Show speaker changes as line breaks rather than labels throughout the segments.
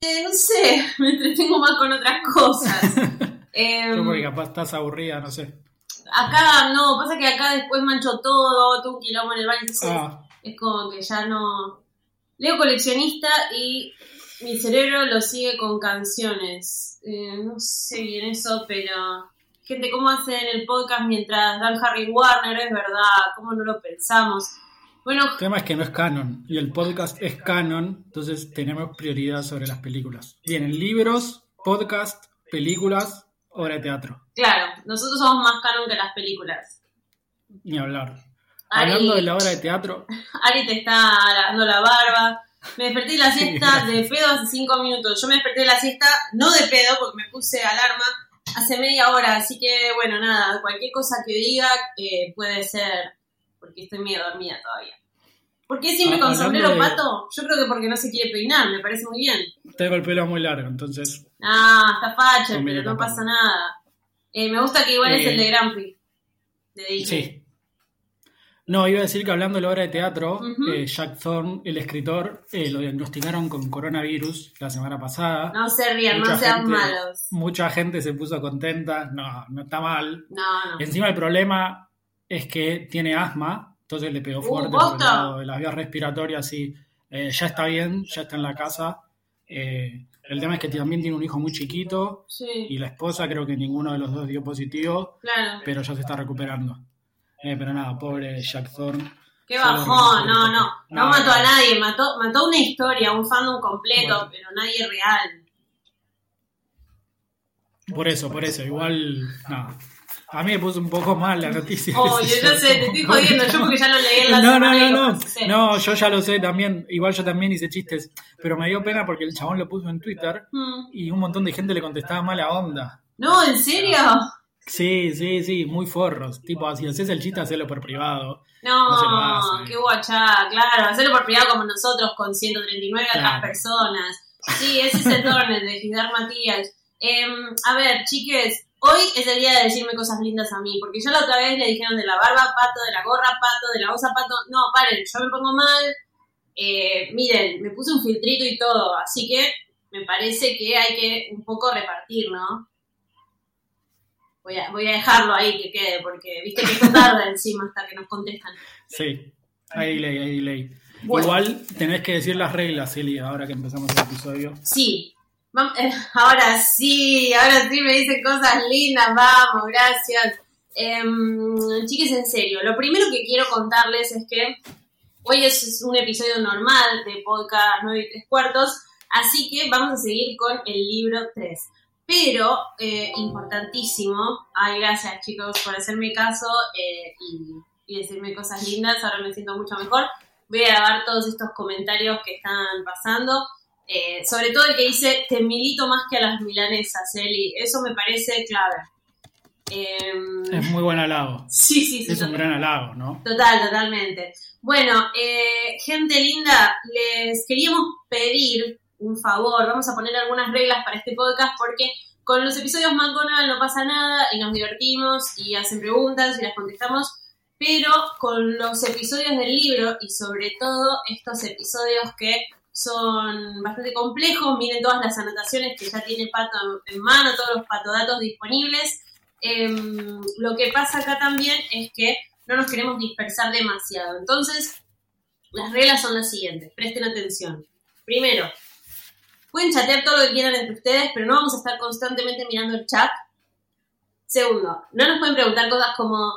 Eh, no sé, me entretengo más con otras cosas.
Yo porque capaz estás aburrida, no sé.
acá no, pasa que acá después mancho todo, tuve un quilombo en el baño, entonces
Ah,
es como que ya no... Leo coleccionista y mi cerebro lo sigue con canciones. Eh, no sé bien eso, pero... Gente, ¿cómo hacen el podcast mientras dan Harry Warner? Es verdad, ¿cómo no lo pensamos? Bueno,
el tema es que no es canon. Y el podcast es canon, entonces tenemos prioridad sobre las películas. Vienen libros, podcast, películas, obra de teatro.
claro, nosotros somos más canon que las películas.
Ni hablar.
Ari-
Hablando de la obra de teatro,
Ari te está lavando la barba. Me desperté de la siesta de pedo hace cinco minutos. Yo me desperté de la siesta, no de pedo, porque me puse alarma hace media hora. Así que, bueno, nada, cualquier cosa que diga eh, puede ser porque estoy medio dormida todavía. ¿Por qué siempre
Ah,
con sombrero
de-
pato? Yo creo que porque no se quiere peinar, me parece muy bien.
tengo el pelo muy largo, entonces
Ah, está facha, pero no pasa nada. Eh, me gusta que igual es
Eh,
el de Grand Prix. De Disney.
Sí. No, iba a decir que hablando de la obra de teatro, eh, Jack Thorne, el escritor, eh, lo diagnosticaron con coronavirus la semana pasada.
No se rían, no sean
gente-
malos.
Mucha gente se puso contenta. No, no está mal.
No, no.
Encima el problema es que tiene asma, entonces le pegó
Uh,
fuerte por el
¿posta?
lado de las vías respiratorias y eh, ya está bien, ya está en la casa. Eh, el tema es que también tiene un hijo muy chiquito
Sí,
y la esposa creo que ninguno de los dos dio positivo,
claro.
pero ya se está recuperando. Eh, pero nada, pobre Jack Thorne.
Qué bajón, no, no. No
No,
mató a nadie, mató, mató una historia, un fandom completo,
Bueno.
pero nadie real.
Por eso, por eso, igual, nada. A mí me puso un poco mal la noticia.
Oh, yo sé, te estoy jodiendo, yo porque ya lo leí en la
No, no, no, no. No, yo ya lo sé también. Igual yo también hice chistes. Pero me dio pena porque el chabón lo puso en Twitter
Mm.
y un montón de gente le contestaba mala onda.
No, ¿en serio?
Sí, sí, sí, muy forros. Tipo, si haces el chiste, hacelo por privado.
No,
No se lo hace.
qué guachá, claro, hacerlo por privado como nosotros con 139 otras
Claro.
personas. Sí, ese es el torneo de Gidar Matías. Em, a ver, chiques, hoy es el día de decirme cosas lindas a mí, porque yo la otra vez le dijeron de la barba pato, de la gorra pato, de la bolsa pato. No, paren, yo me pongo mal. Eh, miren, me puse un filtrito y todo, así que me parece que hay que un poco repartir, ¿no? Voy a, voy a dejarlo ahí que quede, porque viste que esto tarda encima hasta que nos contestan.
Sí, hay delay, hay delay.
Bueno.
Igual tenés que decir las reglas, Eli, ahora que empezamos el episodio.
Sí. Eh, ahora sí, ahora sí me dicen cosas lindas, vamos, gracias. Em, chiques, en serio, lo primero que quiero contarles es que hoy es un episodio normal de podcast 9 y 3 cuartos, así que vamos a seguir con el libro 3. Pero, eh, importantísimo, ay, gracias chicos por hacerme caso eh, y, y decirme cosas lindas, ahora me siento mucho mejor. Voy a grabar todos estos comentarios que están pasando. Eh, sobre todo el que dice, te milito más que a las milanesas, Eli. Eso me parece clave. Em,
Es muy buen halago.
sí, sí, sí.
Es un gran halago, ¿no?
total, totalmente. Bueno, eh, gente linda, les queríamos pedir un favor. Vamos a poner algunas reglas para este podcast porque con los episodios McDonald's no pasa nada y nos divertimos y hacen preguntas y las contestamos. Pero con los episodios del libro y sobre todo estos episodios que son bastante complejos, miren todas las anotaciones que ya tiene Pato en mano, todos los patodatos disponibles. Em, lo que pasa acá también es que no nos queremos dispersar demasiado. Entonces, las reglas son las siguientes, presten atención. Primero, pueden chatear todo lo que quieran entre ustedes, pero no vamos a estar constantemente mirando el chat. Segundo, no nos pueden preguntar cosas como,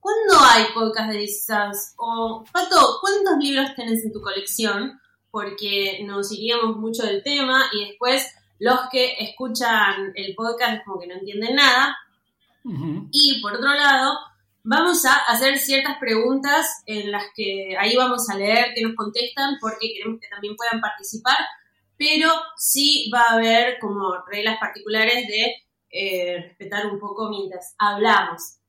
¿cuándo hay podcast de Distance? O, Pato, ¿cuántos libros tenés en tu colección? Porque nos iríamos mucho del tema y después los que escuchan el podcast es como que no entienden nada. Y por otro lado, vamos a hacer ciertas preguntas en las que ahí vamos a leer que nos contestan porque queremos que también puedan participar, pero sí va a haber como reglas particulares de eh, respetar un poco mientras hablamos.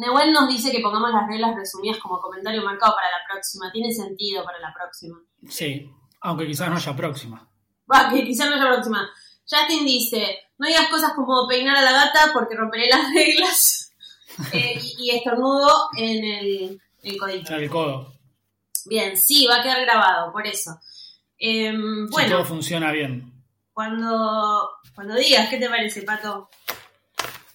Nehuel nos dice que pongamos las reglas resumidas como comentario marcado para la próxima. Tiene sentido para la próxima.
Sí, aunque quizás no haya próxima.
Va, que quizás no la próxima. Justin dice, no digas cosas como peinar a la gata porque romperé las reglas. Eh, y, y estornudo en el, el codito.
El codo.
Bien, sí, va a quedar grabado, por eso. Em,
Si
bueno,
todo funciona bien.
cuando, cuando digas, ¿qué te parece, Pato?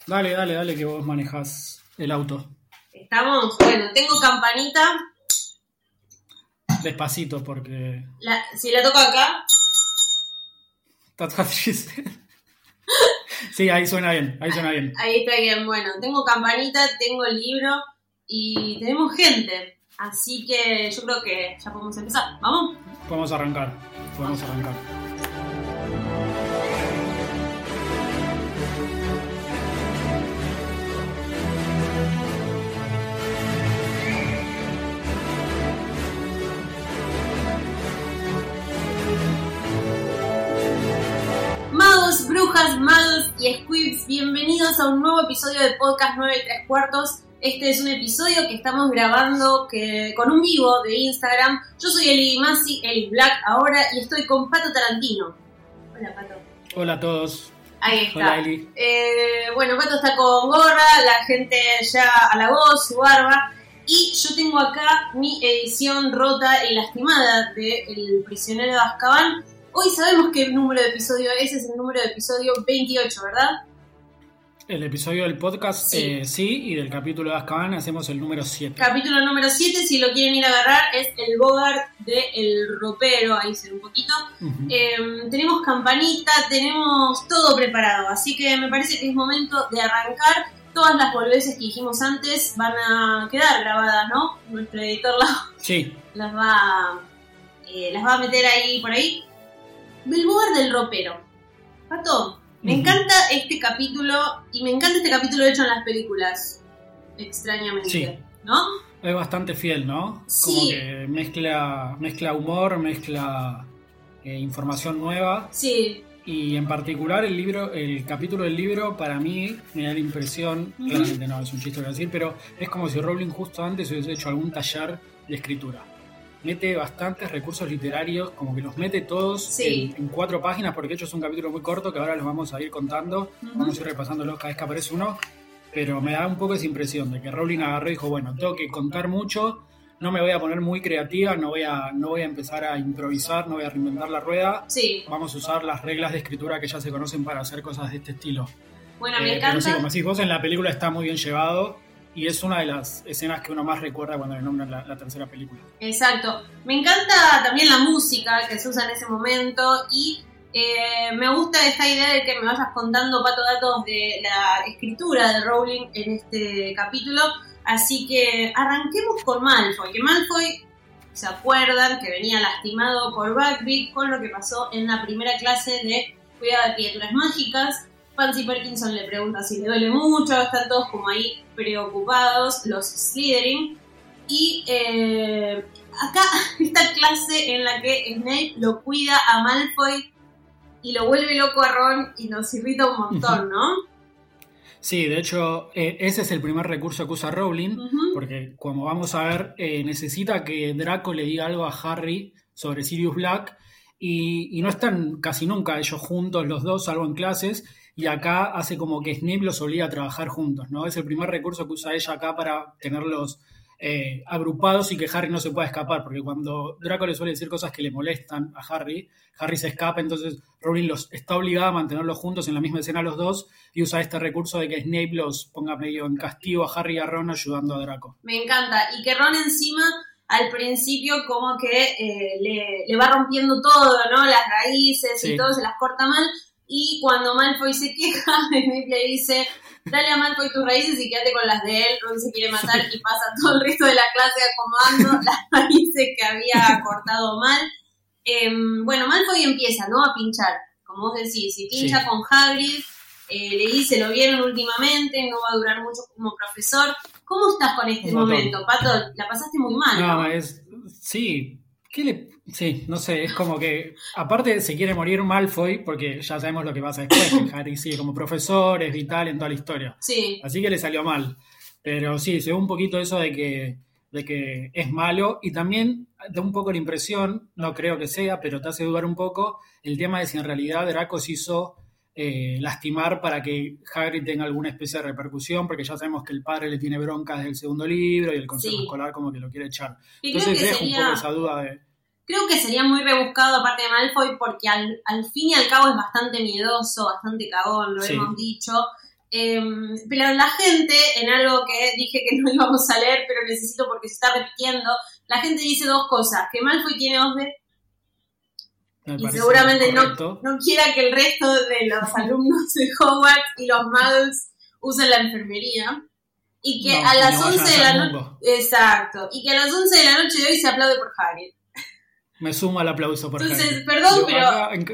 Dale, dale, dale, que vos manejas el auto.
¿Estamos? Bueno, tengo campanita.
Despacito, porque
La- si la toco acá,
está triste. Sí, ahí suena bien, ahí suena bien.
ahí está bien. Bueno, tengo campanita, tengo el libro y tenemos gente. Así que yo creo que ya podemos empezar. ¿Vamos?
Podemos arrancar, podemos arrancar.
Bienvenidos a un nuevo episodio de Podcast 9 y 3 cuartos. Este es un episodio que estamos grabando que, con un vivo de Instagram. Yo soy Eli Masi, Eli Black ahora, y estoy con Pato Tarantino. Hola, Pato.
Hola a todos.
Ahí está.
Hola, Eli.
Eh, bueno, Pato está con gorra, la gente ya halagó su barba. Y yo tengo acá mi edición rota y lastimada de El prisionero de Azkaban. Hoy sabemos qué número de episodio es, es el número de episodio 28, ¿verdad?
El episodio del podcast,
Sí.
eh, sí, y del capítulo de Azkaban hacemos el número 7.
Capítulo número 7, si lo quieren ir a agarrar, es el Bogart de El Ropero, ahí se ve un poquito. Eh, tenemos campanita, tenemos todo preparado, así que me parece que es momento de arrancar. Todas las boludeces que dijimos antes van a quedar grabadas, ¿no? Nuestro editor las,
Sí,
las va, eh, las va a meter ahí por ahí. Del Bogart del Ropero. Pato, me encanta este capítulo y me encanta este capítulo hecho en las películas, extrañamente,
Sí.
¿no?
es bastante fiel, ¿no? Como
Sí.
que mezcla, mezcla humor, mezcla eh, información nueva.
Sí,
Y en particular el libro, el capítulo del libro, para mí me da la impresión, claramente no es un chiste lo que voy a decir, pero es como si Rowling justo antes hubiese hecho algún taller de escritura. Mete bastantes recursos literarios, como que los mete todos
Sí.
en, en cuatro páginas, porque de hecho es un capítulo muy corto que ahora los vamos a ir contando,
Ujú.
vamos a ir repasándolos cada vez que aparece uno, pero me da un poco esa impresión de que Rowling agarró y dijo, bueno, tengo que contar mucho, no me voy a poner muy creativa, no voy a, no voy a empezar a improvisar, no voy a reinventar la rueda,
sí.
vamos a usar las reglas de escritura que ya se conocen para hacer cosas de este estilo.
Bueno,
Eh,
me
pero sí,
encanta.
como decís vos, en la película está muy bien llevado y es una de las escenas que uno más recuerda cuando le nombran la, tercera película.
Exacto. Me encanta también la música que se usa en ese momento y eh, me gusta esta idea de que me vayas contando, Pato, datos de la escritura de Rowling en este capítulo. Así que arranquemos con Malfoy, que Malfoy, ¿se acuerdan? Que venía lastimado por Buckbeak con lo que pasó en la primera clase de Cuidado de Criaturas Mágicas. Pansy Perkinson le pregunta si le duele mucho, están todos como ahí preocupados, los Slytherin. Y eh, acá, esta clase en la que Snape lo cuida a Malfoy y lo vuelve loco a Ron y nos irrita un montón, ¿no?
Sí, de hecho, eh, ese es el primer recurso que usa Rowling, porque como vamos a ver, eh, necesita que Draco le diga algo a Harry sobre Sirius Black y, y no están casi nunca ellos juntos los dos, salvo en clases, y acá hace como que Snape los obliga a trabajar juntos, ¿no? Es el primer recurso que usa ella acá para tenerlos eh, agrupados y que Harry no se pueda escapar, porque cuando Draco le suele decir cosas que le molestan a Harry, Harry se escapa, entonces Rowling los está obligada a mantenerlos juntos en la misma escena los dos y usa este recurso de que Snape los ponga medio en castigo a Harry y a Ron ayudando a Draco.
Me encanta. Y que Ron encima, al principio, como que eh, le, le va rompiendo todo, ¿no? Las raíces y todo, se las corta mal. Y cuando Malfoy se queja, Snape le dice, dale a Malfoy tus raíces y quédate con las de él. Ron se quiere matar y pasa todo el resto de la clase acomodando las raíces que había cortado mal. Em, bueno, Malfoy empieza, ¿no? A pinchar. Como vos decís, si pincha
Sí.
con Hagrid, eh, le dice, lo vieron últimamente, no va a durar mucho como profesor. ¿Cómo estás con este momento, Pato? La pasaste muy mal, ¿no?
No, es. Sí. ¿Qué le.? Sí, no sé, es como que. Aparte, se quiere morir Malfoy, porque ya sabemos lo que pasa después. que Harry sigue como profesor, es vital en toda la historia.
Sí,
Así que le salió mal. Pero sí, se ve un poquito eso de que, de que es malo. Y también da un poco la impresión, no creo que sea, pero te hace dudar un poco el tema de si en realidad Draco se hizo eh, lastimar para que Hagrid tenga alguna especie de repercusión, porque ya sabemos que el padre le tiene bronca desde el segundo libro y el consejo
Sí.
escolar como que lo quiere echar. Entonces dejo un poco esa duda de...
Creo que sería muy rebuscado aparte de Malfoy porque al, al fin y al cabo es bastante miedoso, bastante cagón, lo
Sí.
hemos dicho. Em, pero la gente, en algo que dije que no íbamos a leer, pero necesito porque se está repitiendo, la gente dice dos cosas, que Malfoy tiene OSDE
Me
y seguramente no, no quiera que el resto de los alumnos de Hogwarts y los muggles usen la enfermería. Y que
No,
a las
no vayan
11 de la noche... Exacto. Y que a las 11 de la noche de hoy se aplaude por Harry.
Me sumo al aplauso por
Entonces, perdón, pero-
en-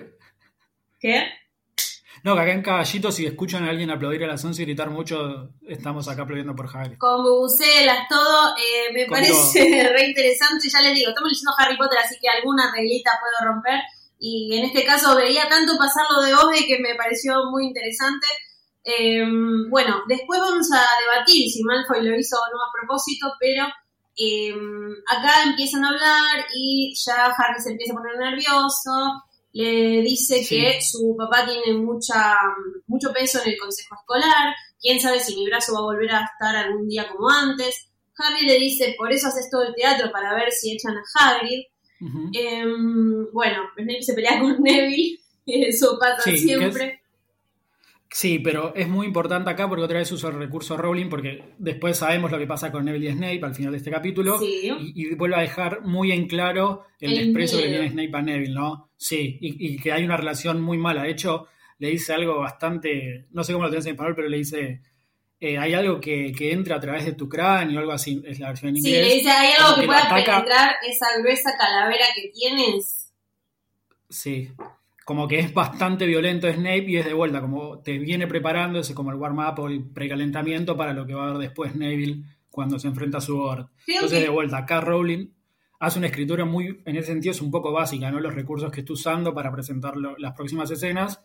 ¿Qué?
no, que acá en Caballito, si escuchan a alguien aplaudir a las 11 y gritar mucho, estamos acá aplaudiendo por Harry.
Con bubucelas, todo, eh, me
Con
parece re interesante. Ya les digo, estamos leyendo Harry Potter, así que alguna reglita puedo romper. Y en este caso veía tanto pasarlo de Ode que me pareció muy interesante. Eh, bueno, después vamos a debatir si Malfoy lo hizo o no a propósito, pero eh, acá empiezan a hablar y ya Harry se empieza a poner nervioso. Le dice
Sí.
que su papá tiene mucha, mucho peso en el consejo escolar. Quién sabe si mi brazo va a volver a estar algún día como antes. Harry le dice, por eso haces todo el teatro para ver si echan a Hagrid. Em, bueno, Snape se pelea con Neville, eso pasa
Sí,
siempre.
Sí, pero es muy importante acá porque otra vez uso el recurso Rowling porque después sabemos lo que pasa con Neville y Snape al final de este capítulo
Sí.
y, y vuelve a dejar muy en claro el,
El
desprecio que le tiene Snape a Neville, ¿no? Sí, y, y que hay una relación muy mala. De hecho, le dice algo bastante, no sé cómo lo tenés en español, pero le dice, eh, hay algo que, que entra a través de tu cráneo, algo así, es la versión en
Sí,
inglés.
le dice, hay algo que
que
pueda penetrar esa gruesa calavera que tienes.
Sí, como que es bastante violento Snape y es de vuelta, como te viene preparando, es como el warm-up o el precalentamiento para lo que va a haber después Neville cuando se enfrenta a su.
Creo
Entonces,
que-
de vuelta, acá Rowling hace una escritura muy, en ese sentido es un poco básica, ¿no? Los recursos que está usando para presentar lo- las próximas escenas.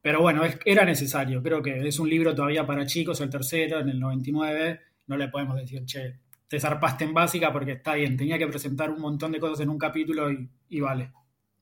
Pero bueno, es- era necesario. Creo que es un libro todavía para chicos, el tercero, en el 99. No le podemos decir, che, te zarpaste en básica porque está bien. Tenía que presentar un montón de cosas en un capítulo y, y vale.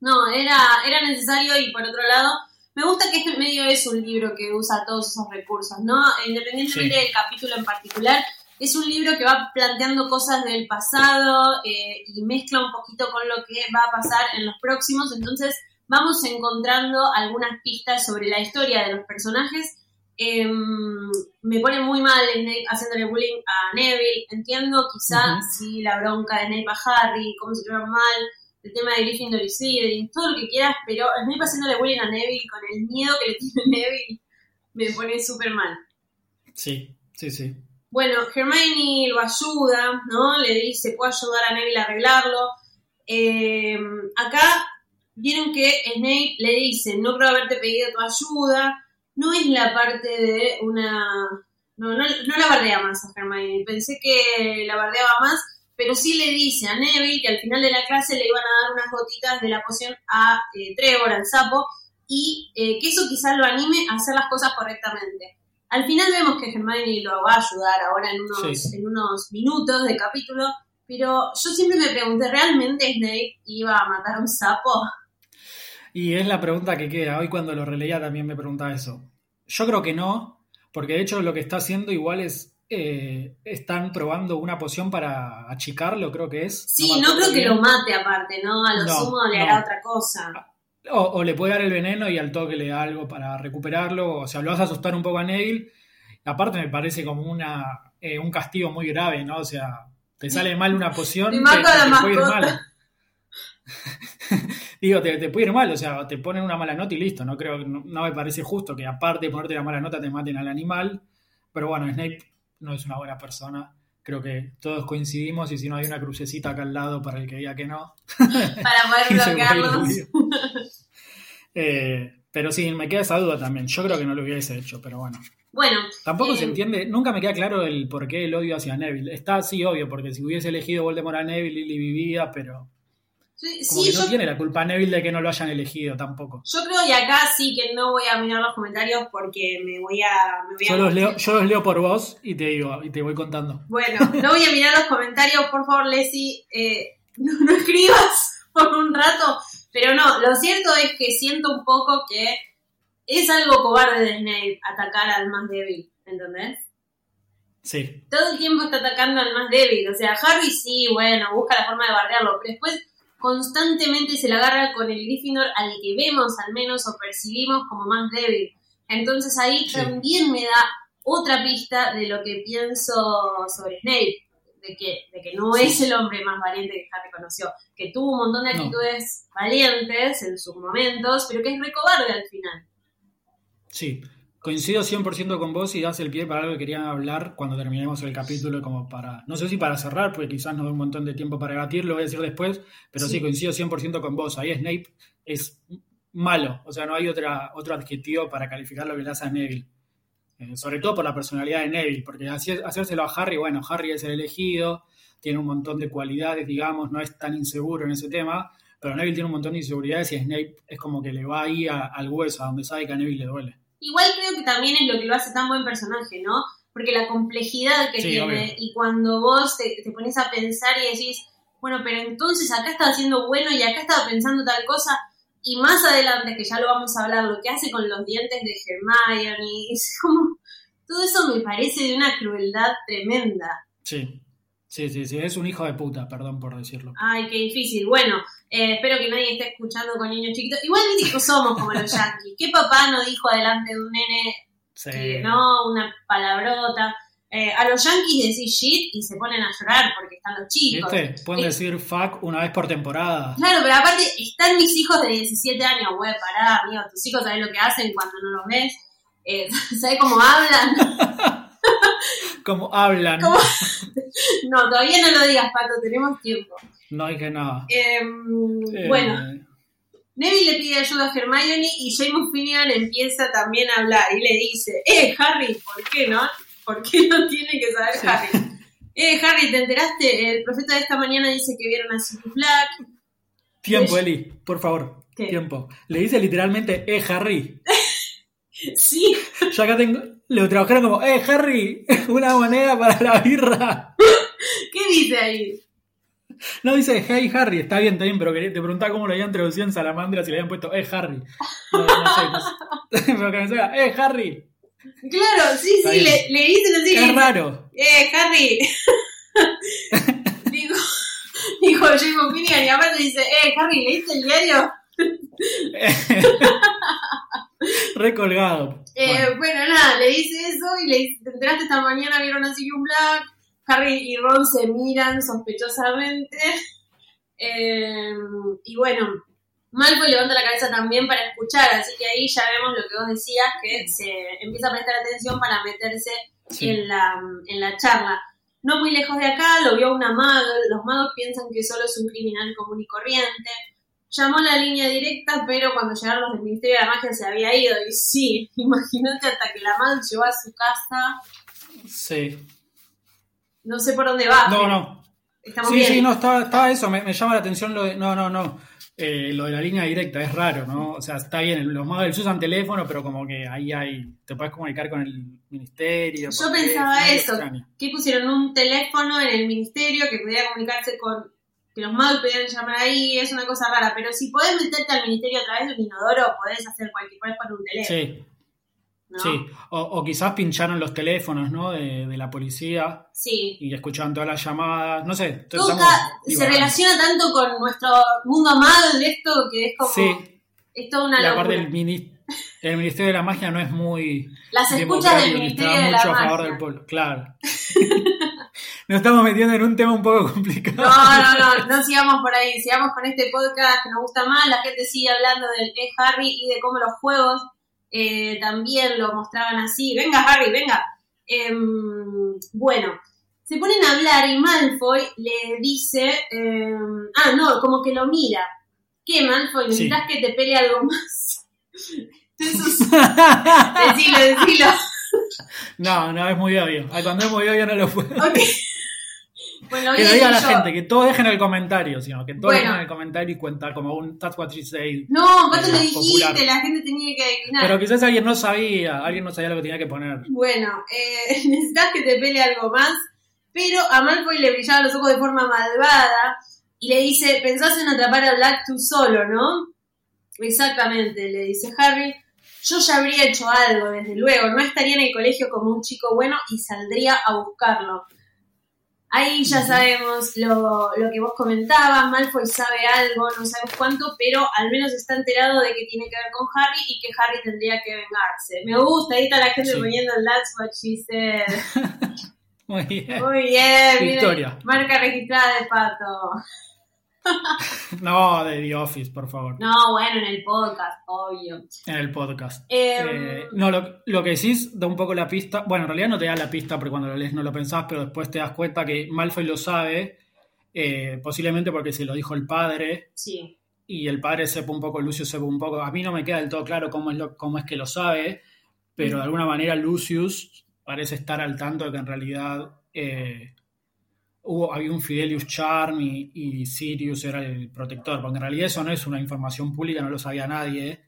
No, era, era necesario y por otro lado, me gusta que este medio es un libro que usa todos esos recursos, ¿no? Independientemente
Sí.
del capítulo en particular, es un libro que va planteando cosas del pasado eh, y mezcla un poquito con lo que va a pasar en los próximos, entonces vamos encontrando algunas pistas sobre la historia de los personajes. Em, me pone muy mal Snape haciéndole bullying a Neville, entiendo quizá si la bronca de Snape a Harry, cómo se llevan mal, el tema de Gryffindor y Slytherin, todo lo que quieras, pero Snape haciéndole bullying a Neville con el miedo que le tiene Neville me pone súper mal.
Sí, sí, sí.
Bueno, Hermione lo ayuda, ¿no? Le dice, puedo ayudar a Neville a arreglarlo. Eh, acá vieron que Snape le dice, no creo haberte pedido tu ayuda. No es la parte de una... No, no, no la bardea más a Hermione. Pensé que la bardeaba más, pero sí le dice a Neville que al final de la clase le iban a dar unas gotitas de la poción a eh, Trevor, al sapo, y eh, que eso quizás lo anime a hacer las cosas correctamente. Al final vemos que Hermione lo va a ayudar ahora en unos,
Sí.
en unos minutos de capítulo, pero yo siempre me pregunté, ¿realmente Snape iba a matar a un sapo?
Y es la pregunta que queda. Hoy cuando lo releía también me preguntaba eso. Yo creo que no, porque de hecho lo que está haciendo igual es... eh, están probando una poción para achicarlo, creo que es.
Sí, no, creo que lo mate aparte, ¿no? A lo
No,
sumo le
no.
hará otra cosa.
O, o le puede dar el veneno y al toque le da algo para recuperarlo. O sea, lo vas a asustar un poco a Neville. Aparte me parece como una eh, un castigo muy grave, ¿no? O sea, te sale mal una poción,
Te
te,
mato a la
te puede ir mal. Digo, te, te puede ir mal, o sea, te ponen una mala nota y listo. No creo, no, no me parece justo que aparte de ponerte la mala nota te maten al animal. Pero bueno, Snape no es una buena persona. Creo que todos coincidimos y si no hay una crucecita acá al lado para el que diga que no,
Para poder bloquearlos.
Eh, pero sí, me queda esa duda también. Yo creo que no lo hubiese hecho, pero bueno.
Bueno,
Tampoco
Eh,
se entiende, nunca me queda claro el por qué el odio hacia Neville. Está así obvio, porque si hubiese elegido Voldemort a Neville, Lily vivía, pero
sí,
como
sí,
que no
yo,
tiene la culpa Neville de que no lo hayan elegido tampoco.
yo creo y acá sí que no voy a mirar los comentarios porque me voy a... Me voy
Yo
a
los leo, yo los leo por vos y te digo, y te voy contando.
Bueno, no voy a mirar los comentarios, por favor, Leslie, eh, no, no escribas por un rato, pero no, lo cierto es que siento un poco que es algo cobarde de Snape atacar al más débil, ¿entendés?
Sí,
Todo el tiempo está atacando al más débil, o sea, Harry sí, bueno, busca la forma de bardearlo, pero después constantemente se la agarra con el Gryffindor al que vemos al menos o percibimos como más débil. Entonces ahí también me da otra pista de lo que pienso sobre Snape, de que, de que no es el hombre más valiente que Harry conoció, que tuvo un montón de actitudes valientes en sus momentos, pero que es recobarde al final.
Sí, coincido 100% con vos y das el pie para algo que quería hablar cuando terminemos el capítulo, como para, no sé si para cerrar, porque quizás no da un montón de tiempo para debatir, lo voy a decir después, pero sí, coincido 100% con vos. Ahí Snape es malo, o sea, no hay otra, otro adjetivo para calificar lo que le hace a Neville. Eh, sobre todo por la personalidad de Neville, porque hacérselo a Harry, bueno, Harry es el elegido, tiene un montón de cualidades, digamos, no es tan inseguro en ese tema, pero Neville tiene un montón de inseguridades y Snape es como que le va ahí al hueso, a donde sabe que a Neville le duele.
Igual creo que también es lo que lo hace tan buen personaje, ¿no? Porque la complejidad que tiene y cuando vos te, te, pones a pensar y decís, bueno, pero entonces acá estaba haciendo bueno y acá estaba pensando tal cosa, y más adelante, que ya lo vamos a hablar, lo que hace con los dientes de Hermione, es como, todo eso me parece de una crueldad tremenda.
Sí, sí, sí, sí, es un hijo de puta, perdón por decirlo.
Ay, qué difícil. Bueno, eh, espero que nadie esté escuchando con niños chiquitos. Igual que somos como los yankees. ¿Qué papá no dijo adelante de un nene no, una palabrota? Eh, a los yankees decís shit y se ponen a llorar porque están los chicos.
¿Viste? Pueden decir fuck una vez por temporada.
Claro, pero aparte están mis hijos de 17 años, güey, pará, amigo, tus hijos saben lo que hacen cuando no los ves, eh, ¿sabes cómo hablan?
¿Cómo hablan?
no, todavía no lo digas, Pato, tenemos tiempo.
No dije nada.
Em, eh, bueno, Neville le pide ayuda a Hermione y James Finnegan empieza también a hablar y le dice, eh, Harry, ¿por qué no? ¿Por qué no tiene que saber Harry? Eh, Harry, ¿te enteraste? El profeta de esta mañana dice que vieron a Sirius Black.
Tiempo, Eli, por favor. Tiempo. Le dice literalmente, eh, Harry.
sí.
Yo acá tengo. Le trabajaron como, eh, Harry, una moneda para la birra.
¿Qué dice ahí?
No dice, hey Harry, está bien, está bien, pero te preguntaba cómo lo habían traducido en Salamandra si le habían puesto, eh Harry. No, no sé, Pero que me salga, eh Harry.
Claro, sí, sí, le, le, dicen así.
Es raro.
Eh, Harry. dijo, dijo James Opinion y aparte dice, eh, Harry, ¿leíste el diario?
Recolgado.
Eh, bueno. nada, le dice eso y le dice, te enteraste esta mañana, vieron a Sirius Black. Harry y Ron se miran sospechosamente. Eh, y bueno, Malfoy levanta la cabeza también para escuchar, así que ahí ya vemos lo que vos decías, que se empieza a prestar atención para meterse en, la, en la charla. No muy lejos de acá, lo vio una maga, los magos piensan que solo es un criminal común y corriente. Llamó la línea directa, pero cuando llegaron los del Ministerio de la Magia se había ido. Y sí, imagínate hasta que la maga llegó a su casa.
Sí.
No sé por dónde va.
No, no. sí, sí, no, estaba, eso, me, me, llama la atención lo de. No, no, no. Eh, lo de la línea directa es raro, ¿no? O sea, está bien, los magos usan teléfono, pero como que ahí hay, te puedes comunicar con el ministerio.
Yo pensaba eso, que pusieron un teléfono en el ministerio que pudiera comunicarse con, que los magos pudieran llamar ahí, es una cosa rara, pero si podés meterte al ministerio a través de un inodoro, podés hacer cualquier, podés poner un teléfono.
Sí. Sí, o, quizás pincharon los teléfonos, ¿no? De, la policía.
Sí.
Y escuchaban todas las llamadas, no sé.
Nunca se relaciona tanto con nuestro mundo mal esto que es como... Sí. Es toda una
la parte del el Ministerio de la Magia no es muy...
Las escuchas del Ministerio de la
mucho a favor del pueblo, claro. Nos estamos metiendo en un tema un poco complicado.
No, no, no, no sigamos por ahí, sigamos con este podcast que nos gusta más, la gente sigue hablando del que Harry y de cómo los juegos eh, también lo mostraban así, venga Harry, venga. Em, bueno, se ponen a hablar y Malfoy le dice, em, ah, no, como que lo mira. ¿Qué, Malfoy? ¿Necesitas que te pele algo más? decilo, decilo.
No, no, es muy obvio. Cuando es muy obvio no lo puedo. Bueno, que lo diga la gente, que todos dejen el comentario, sino que todos dejen el comentario y cuenta como un That's What She Said.
No, vos te lo dijiste, la gente tenía que adivinar.
Pero quizás alguien no sabía, alguien no sabía lo que tenía que poner.
Bueno, eh, necesitas que te pele algo más, pero a Malfoy le brillaban los ojos de forma malvada y le dice, pensás en atrapar a Black tú solo, ¿no? Exactamente, le dice Harry. Yo ya habría hecho algo, desde luego. No estaría en el colegio como un chico bueno y saldría a buscarlo. Ahí ya sabemos lo, lo, que vos comentabas, Malfoy sabe algo, no sabemos cuánto, pero al menos está enterado de que tiene que ver con Harry y que Harry tendría que vengarse. Me gusta, ahí está la gente poniendo That's what she said.
Muy bien.
Muy bien,
Victoria.
marca registrada de pato.
no, de The Office, por favor.
No, bueno, en el podcast, obvio.
En el podcast.
Em,
Eh, no, lo, lo que decís da un poco la pista. Bueno, en realidad no te da la pista porque cuando lo lees no lo pensás, pero después te das cuenta que Malfoy lo sabe, eh, posiblemente porque se lo dijo el padre.
Sí.
Y el padre sepa un poco, Lucius sepa un poco. A mí no me queda del todo claro cómo es, lo, cómo es que lo sabe, pero de alguna manera Lucius parece estar al tanto de que en realidad eh, hubo, había un Fidelius Charm y, y, Sirius era el protector, porque en realidad eso no es una información pública, no lo sabía nadie.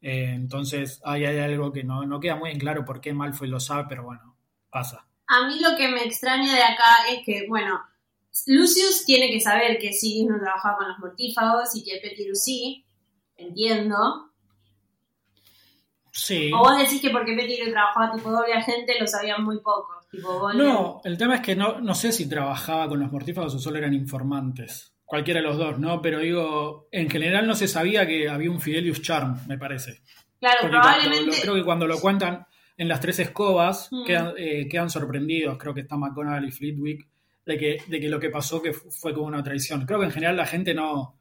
Eh, entonces ahí hay algo que no, no, queda muy en claro por qué Malfoy lo sabe, pero bueno, pasa.
A mí lo que me extraña de acá es que, bueno, Lucius tiene que saber que Sirius no trabajaba con los mortífagos y que Petirus sí, entiendo.
Sí.
O vos decís que porque Petirus trabajaba tipo doble agente lo sabían muy pocos. Tipo,
no, el tema es que no, no sé si trabajaba con los mortífagos o solo eran informantes. Cualquiera de los dos, ¿no? Pero digo, en general no se sabía que había un Fidelius Charm, me parece.
Claro,
Porque
probablemente.
Lo, creo que cuando lo cuentan en las tres escobas,
Mm.
quedan, eh, quedan sorprendidos, creo que está McGonagall y Flitwick, de que, de que lo que pasó que fu- fue como una traición. Creo que en general la gente no,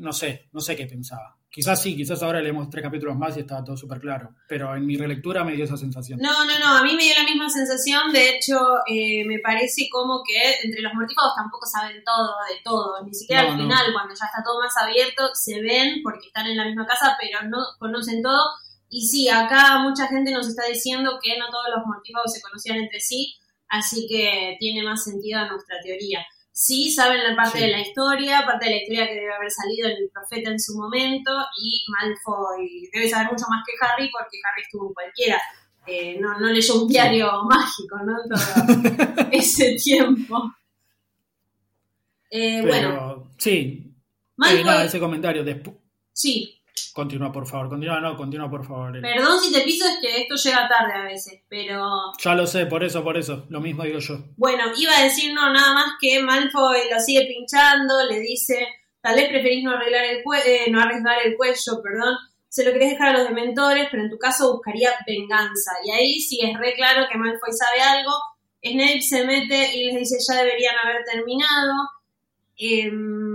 no sé, no sé qué pensaba. Quizás sí, quizás ahora leemos tres capítulos más y estaba todo súper claro, pero en mi relectura me dio esa sensación.
No, no, no, a mí me dio la misma sensación, de hecho eh, me parece como que entre los mortífagos tampoco saben todo de todo, ni siquiera
No,
al
no.
final, cuando ya está todo más abierto, se ven porque están en la misma casa, pero no conocen todo. Y sí, acá mucha gente nos está diciendo que no todos los mortífagos se conocían entre sí, así que tiene más sentido nuestra teoría. Sí, saben la parte
Sí.
de la historia, parte de la historia que debe haber salido en el profeta en su momento, y Malfoy debe saber mucho más que Harry porque Harry estuvo en cualquiera. Eh, no, no leyó un diario mágico, ¿no? Todo ese tiempo. Eh,
pero
bueno,
sí, eh,
Malfoy,
nada, ese comentario. despu-
sí,
Continúa, por favor. Continúa, no, continúa, por favor.
Perdón si te piso, es que esto llega tarde a veces, pero
Ya lo sé, por eso, por eso. Lo mismo digo yo.
Bueno, iba a decir no, nada más que Malfoy lo sigue pinchando, le dice, tal vez preferís no arreglar el eh, no arriesgar el cuello, perdón, se lo querés dejar a los dementores, pero en tu caso buscaría venganza. Y ahí sí es re claro que Malfoy sabe algo, Snape se mete y les dice ya deberían haber terminado. Em,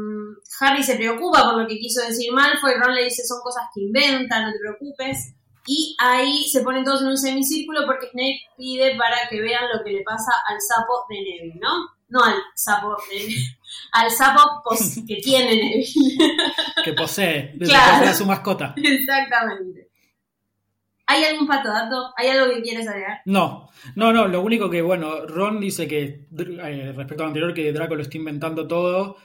Harry se preocupa por lo que quiso decir Malfoy, Ron le dice son cosas que inventan, no te preocupes. Y ahí se ponen todos en un semicírculo porque Snape pide para que vean lo que le pasa al sapo de Neville, ¿no? No al sapo de Neville, al sapo que tiene Neville.
Que posee, desde
Claro.
que a su mascota.
Exactamente. ¿Hay algún pato dato? ¿Hay algo que quieres agregar?
No, no, no. Lo único que, bueno, Ron dice que, eh, respecto a lo anterior, que Draco lo está inventando todo.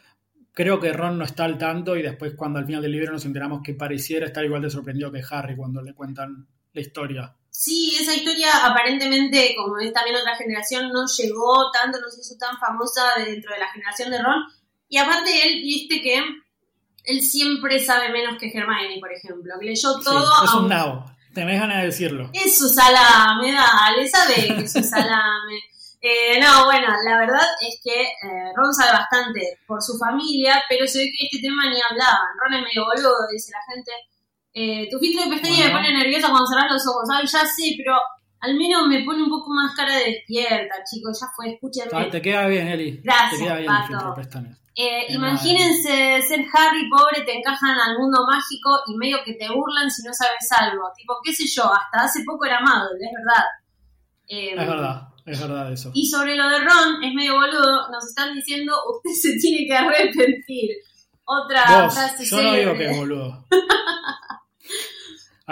Creo que Ron no está al tanto y después, cuando al final del libro nos enteramos que pareciera estar igual de sorprendido que Harry cuando le cuentan la historia.
Sí, esa historia aparentemente, como es también otra generación, no llegó tanto, no se hizo tan famosa dentro de la generación de Ron. Y aparte él, viste que él siempre sabe menos que Hermione, por ejemplo, que leyó
Sí,
todo
es
a
un nabo. Tenés ganas de decirlo.
Es su salame, dale, sabe que es su salame. Eh, no, bueno, la verdad es que eh, Ron sabe bastante por su familia, pero se ve que este tema ni hablaban. Ron es medio boludo, dice la gente. Eh, tu filtro de pestaña me pone nerviosa cuando cerrás los ojos. Ay, ya sé, pero al menos me pone un poco más cara de despierta, chicos. Ya fue, escúchenme.
Ah, te queda bien, Eli.
Gracias,
Te queda bien
Pato.
el filtro de pestañas.
Eh, imagínense ser Harry pobre, te encajan al mundo mágico y medio que te burlan si no sabes algo. Tipo, qué sé yo, hasta hace poco era amable, es verdad.
Es verdad, es verdad eso.
Y sobre lo de Ron, es medio boludo, nos están diciendo, usted se tiene que arrepentir. Otra
Vos,
frase
yo no digo que es boludo.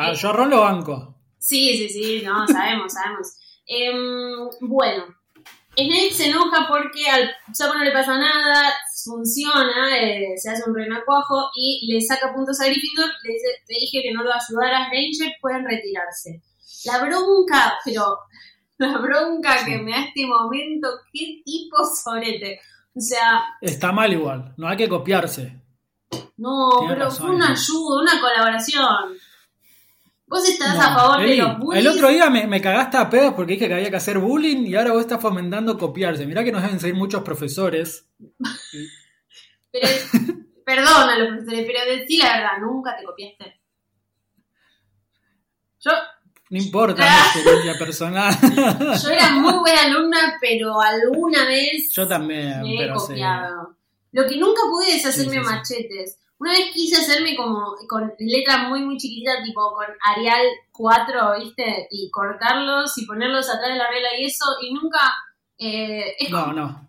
Ah, yo a Ron lo banco.
Sí, sí, sí, no, sabemos, sabemos. Em, bueno, Snape se enoja porque al sapo no le pasa nada, funciona, eh, se hace un renacuajo y le saca puntos a Gryffindor, le dice, te dije que no lo ayudaras, Ranger, pueden retirarse. La bronca, pero la bronca que me da este momento, qué tipo sorete. O sea,
Está mal igual, no hay que copiarse.
no,
Tiene
pero
razón,
fue una ayuda, una colaboración. Vos estás
No,
a favor
Eli,
de los bullies.
El otro día me, me cagaste a pedos porque dije que había que hacer bullying y ahora vos estás fomentando copiarse. Mirá que nos deben seguir muchos profesores.
Pero, perdona a los profesores, pero decí la verdad, nunca te copiaste. Yo,
No importa mi experiencia personal.
yo era muy buena alumna, pero alguna vez
Yo también,
me he
pero sí.
copiado. Lo que nunca pude es hacerme
Sí, sí, sí.
machetes. Una vez quise hacerme como con letras muy muy chiquititas, tipo con Arial 4, ¿viste? Y cortarlos y ponerlos atrás de la regla y eso, y nunca... eh, es,
No,
como,
no.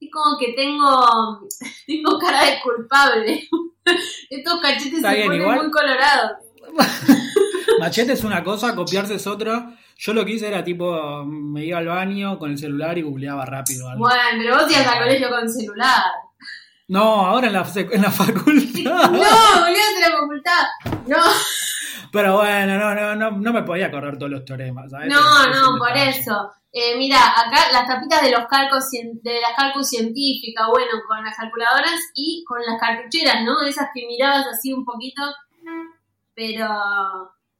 es como que tengo, tengo cara de culpable. Estos cachetes
Está
se
bien,
ponen
igual.
muy colorados.
Machete es una cosa, copiarse es otra. Yo lo que hice era tipo, me iba al baño con el celular y googleaba rápido algo.
Bueno, pero vos ibas al colegio con celular.
No, ahora en la, en la
No,
facultad.
boludo, de la facultad. No,
Pero bueno, no, no, no, no me podía correr todos los teoremas. ¿sabes?
no, no, por eso. Eh, mira, acá las tapitas de los calcos de las calcos científicas, bueno, con las calculadoras y con las cartucheras, ¿no? Esas que mirabas así un poquito. Pero,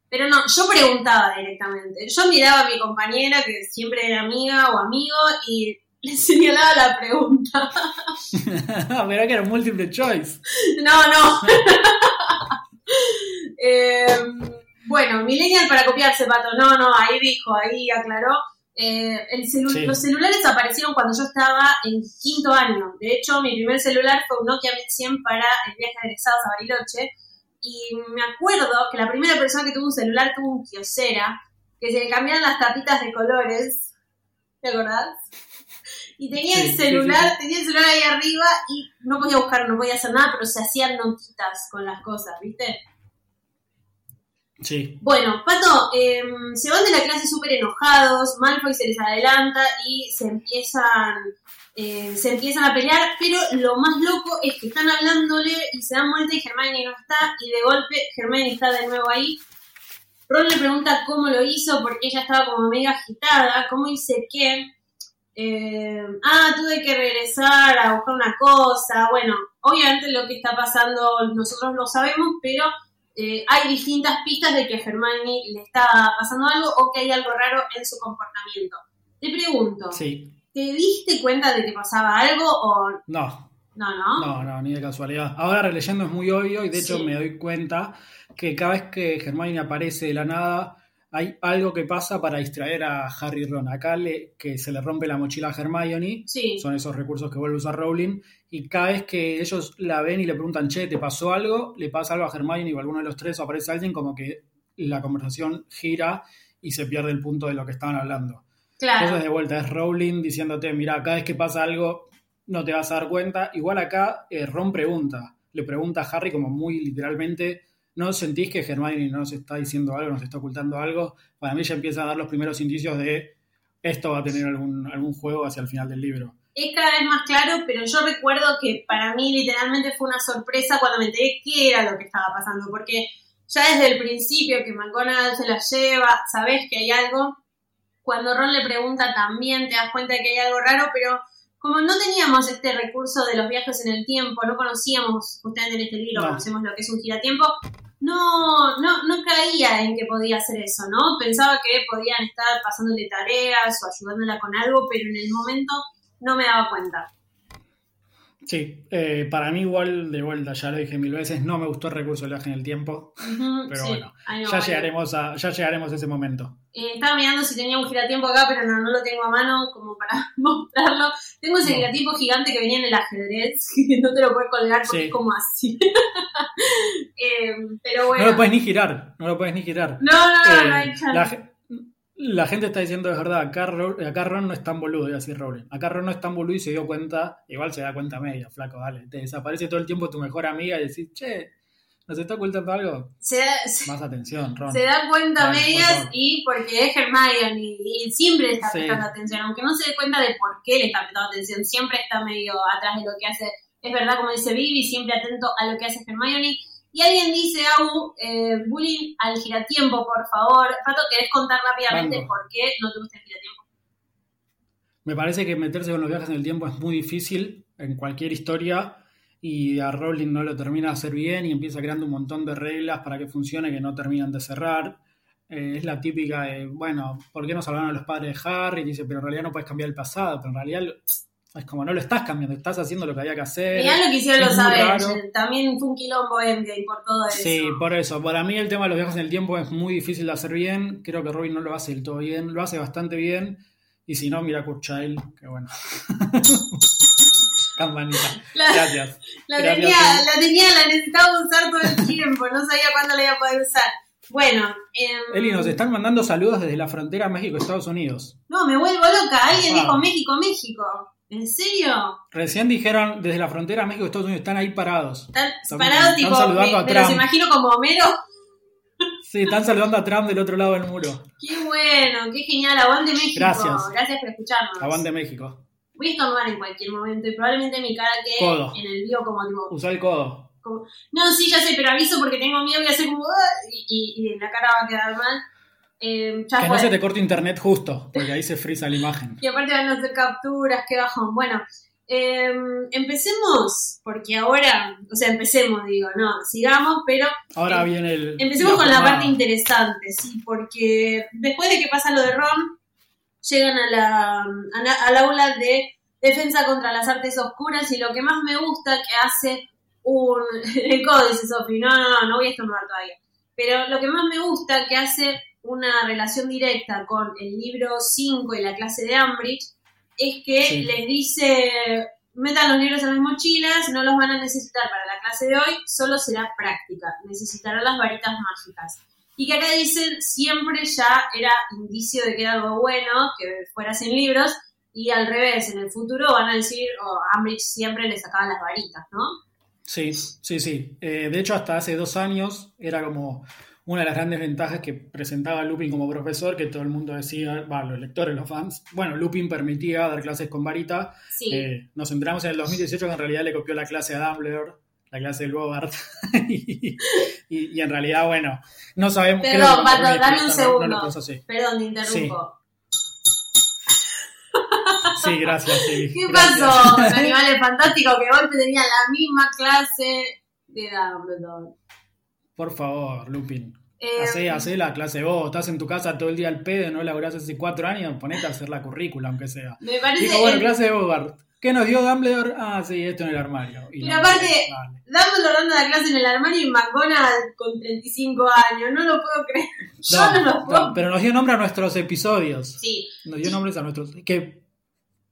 pero no, yo preguntaba directamente. Yo miraba a mi compañera, que siempre era amiga o amigo, y le señalaba la pregunta.
Mirá que era múltiple choice.
No, no. Eh, bueno, Millennial para copiarse, Pato. No, no, ahí dijo, ahí aclaró. Eh, el celu-
Sí.
Los celulares aparecieron cuando yo estaba en quinto año. De hecho, mi primer celular fue un Nokia 1100 para el viaje de egresados a Bariloche. Y me acuerdo que la primera persona que tuvo un celular tuvo un kiosera, que se le cambiaban las tapitas de colores. ¿Te acordás? Y tenía
Sí,
el
sí,
celular,
sí,
tenía el celular ahí arriba y no podía buscar, no podía hacer nada, pero se hacían notitas con las cosas, ¿viste?
Sí.
Bueno, Pato, eh, se van de la clase súper enojados, Malfoy se les adelanta y se empiezan, eh, se empiezan a pelear, pero lo más loco es que están hablándole y se dan vuelta y Hermione no está, y de golpe Hermione está de nuevo ahí. Ron le pregunta cómo lo hizo, porque ella estaba como medio agitada, cómo hice qué. Eh, ah, tuve que regresar a buscar una cosa. Bueno, obviamente lo que está pasando nosotros lo sabemos, pero eh, hay distintas pistas de que a le está pasando algo o que hay algo raro en su comportamiento. Te pregunto,
Sí.
¿Te diste cuenta de que pasaba algo o
No,
no, no?
no, no, ni de casualidad. Ahora releyendo es muy obvio y de hecho
Sí.
me doy cuenta que cada vez que Hermione aparece de la nada hay algo que pasa para distraer a Harry y Ron. Acá le, que se le rompe la mochila a Hermione,
Sí,
son esos recursos que vuelve a usar Rowling, y cada vez que ellos la ven y le preguntan, che, ¿te pasó algo? Le pasa algo a Hermione y a alguno de los tres o aparece alguien como que la conversación gira y se pierde el punto de lo que estaban hablando.
Claro.
Entonces de vuelta es Rowling diciéndote, mira, cada vez que pasa algo no te vas a dar cuenta. Igual acá eh, Ron pregunta, le pregunta a Harry como muy literalmente, ¿no sentís que Hermione nos está diciendo algo, nos está ocultando algo? Para mí ya empieza a dar los primeros indicios de esto va a tener algún, algún juego hacia el final del libro.
es cada vez más claro, pero yo recuerdo que para mí literalmente fue una sorpresa cuando me enteré qué era lo que estaba pasando, porque ya desde el principio que McGonagall se la lleva, sabes que hay algo. Cuando Ron le pregunta también te das cuenta de que hay algo raro, pero como no teníamos este recurso de los viajes en el tiempo, no conocíamos, justamente en este libro
No.
conocemos lo que es un giratiempo, no, no, no caía en que podía hacer eso, ¿no? Pensaba que podían estar pasándole tareas o ayudándola con algo, pero en el momento no me daba cuenta.
Sí, eh, para mí igual, de vuelta, ya lo dije mil veces, no me gustó el recurso del viaje en el tiempo, pero
sí,
bueno,
no
ya llegaremos, a, ya llegaremos a ese momento.
Eh, estaba mirando si tenía un giratiempo acá, pero no, no lo tengo a mano como para mostrarlo. Tengo ese
No.
giratiempo gigante que venía en el ajedrez, que no te lo puedes colgar porque
Sí.
es como así. Eh, pero
No
bueno.
lo puedes ni girar, no lo puedes ni girar.
No, no, no,
Eh,
no hay chance.
la, ge- la gente está diciendo, es verdad, acá, acá Ron no es tan boludo, iba a decir Rowling. Acá Ron no es tan boludo y se dio cuenta, igual se da cuenta media, flaco, dale. Te desaparece todo el tiempo tu mejor amiga y decís, che, ¿nos está ocultando algo?
Se da,
Más atención, Ron.
se da cuenta
Dale,
medias y porque es Hermione y, y siempre le está
Sí.
prestando atención, aunque no se dé cuenta de por qué le está prestando atención, siempre está medio atrás de lo que hace. Es verdad, como dice Vivi, siempre atento a lo que hace Hermione. Y alguien dice, Abu, eh, bullying al giratiempo, por favor. Pato, ¿querés contar rápidamente por qué no te gusta el giratiempo?
Me parece que meterse con los viajes en el tiempo es muy difícil en cualquier historia y a Rowling no lo termina de hacer bien y empieza creando un montón de reglas para que funcione que no terminan de cerrar. eh, es la típica de, bueno, ¿por qué no salvaron a los padres de Harry? Y dice, pero en realidad no puedes cambiar el pasado, pero en realidad es como no lo estás cambiando, estás haciendo lo que había que hacer.
Mirá lo que hicieron los Avengers. También fue un quilombo Endgame por todo eso.
Sí, por eso. Para mí el tema de los viajes en el tiempo es muy difícil de hacer bien. Creo que Robin no lo hace del todo bien. Lo hace bastante bien. Y si no, mira Kurt Child, que bueno. Campanita.
La-
Gracias.
La
Gracias,
tenía, la tenía, la necesitaba usar todo el tiempo, no sabía cuándo la iba a poder usar. Bueno, em,
Eli, nos están mandando saludos desde la frontera México-Estados Unidos.
no, me vuelvo loca. Alguien
Ah.
dijo México, México. ¿En serio?
Recién dijeron desde la frontera México-Estados Unidos, están ahí parados.
Están
Están-
parados,
están
tipo,
saludando
me,
a
me los imagino como Homero.
Sí, están saludando a Trump del otro lado del muro.
Qué bueno, qué genial. Aguante México.
Gracias.
Gracias por escucharnos.
Aguante México.
Voy a estornudar en cualquier momento y probablemente mi cara quede
Codo.
en el vivo como tipo.
Usa el codo.
como- no, sí, ya sé, pero aviso porque tengo miedo, voy a hacer como. "Ah", Y, y, y la cara va a quedar mal. Eh, ya
Que
fue.
no se te corte internet justo, porque ahí se frisa la imagen.
Y aparte van a hacer capturas, qué bajón. Bueno, eh, empecemos, porque ahora, o sea, empecemos, digo, no, sigamos, pero
Ahora
Eh,
viene el.
empecemos con la parte interesante, sí, porque después de que pasa lo de Ron, llegan a la, a la- al aula de defensa contra las artes oscuras y lo que más me gusta que hace un... El codo, dice Sofi, no, no, no, no voy a estornudar todavía. Pero lo que más me gusta que hace una relación directa con el libro 5 y la clase de Ambridge es que
Sí.
les dice, metan los libros en las mochilas, no los van a necesitar para la clase de hoy, solo será práctica, necesitarán las varitas mágicas. Y que acá dicen, siempre ya era indicio de que era algo bueno, que fuera sin libros, y al revés, en el futuro van a decir, oh, Ambridge siempre le sacaba las varitas, ¿no?
Sí, sí, sí. Eh, de hecho, hasta hace dos años era como una de las grandes ventajas que presentaba Lupin como profesor, que todo el mundo decía, va, los lectores, los fans, bueno, Lupin permitía dar clases con varita.
Sí.
Eh, nos enteramos en el 2018 que en realidad le copió la clase a Dumbledore, la clase del Bogart. y, y- y en realidad, bueno, no sabemos
Perdón, Pato,
no-
dame un
no- no
segundo. Perdón, te interrumpo.
Sí, gracias. sí,
¿Qué
gracias.
pasó Animales Fantásticos? Que golpe tenía la misma clase de Dumbledore.
Por favor, Lupin.
Eh,
Hacé, hacé la clase vos, estás en tu casa todo el día al pedo, no laburás hace cuatro años, ponete a hacer la currícula, aunque sea.
me parece
Dijo, bueno,
el-
clase de Bogart. ¿Qué nos dio Dumbledore? Ah, sí, esto en el armario. Y
Pero
no,
aparte-
vale.
Dumbledore dando la clase en el armario y McGonagall con 35 años. No lo puedo creer. Yo no,
No,
lo puedo
no, pero nos dio nombre a nuestros episodios.
Sí,
Nos dio nombres a nuestros. Que,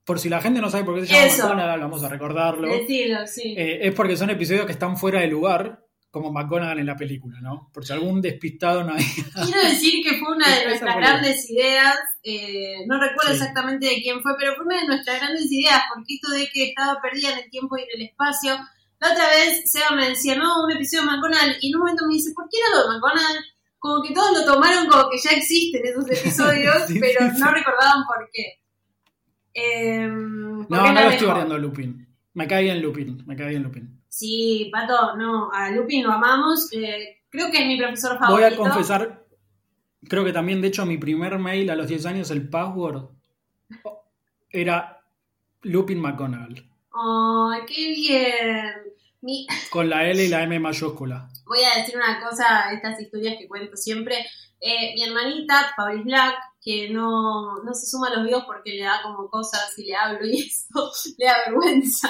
por si la gente no sabe por qué se llama. McGonagall, vamos a recordarlo.
decilo, sí.
Eh, es porque son episodios que están fuera de lugar, como McGonagall en la película, ¿no? Por si algún despistado no hay.
Quiero decir que fue una de nuestras grandes ideas, eh, no recuerdo
Sí.
exactamente de quién fue, pero fue una de nuestras grandes ideas, porque esto de que estaba perdida en el tiempo y en el espacio. La otra vez Seba me decía, no, un episodio de McGonagall, y en un momento me dice, ¿por qué era lo de McGonagall? Como que todos lo tomaron como que ya existen esos episodios,
Sí,
pero
sí,
no recordaban por qué. Eh, ¿por
No, no lo estoy a Lupin. Me cae bien Lupin, me cae bien Lupin.
Sí, Pato, no, a Lupin lo amamos, eh, creo que es mi profesor
Voy
favorito.
a confesar, creo que también, de hecho, mi primer mail a los 10 años, el password, era Lupin McGonagall,
¡Ay, qué bien! Mi,
con la L y la M mayúscula.
voy a decir una cosa, estas historias que cuento siempre. Eh, mi hermanita, Pablis Black, que no, no se suma a los videos porque le da como cosas y le hablo y eso le da vergüenza.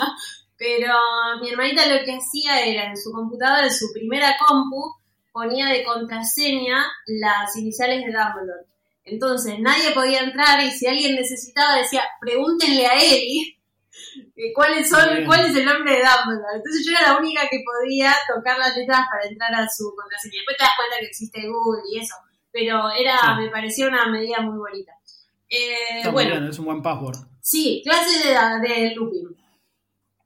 Pero mi hermanita lo que hacía era en su computadora, en su primera compu, ponía de contraseña las iniciales de Dumbledore. Entonces nadie podía entrar y si alguien necesitaba decía, pregúntenle a Eli eh, cuáles son,
Bien.
cuál es el nombre de Dumbledore. Entonces yo era la única que podía tocar las letras para entrar a su contraseña. Después te das cuenta que existe Google y eso. Pero era,
Sí.
me parecía una medida muy bonita. Eh,
Está
bueno,
bien, es un buen password.
sí, clase de, de Lupin.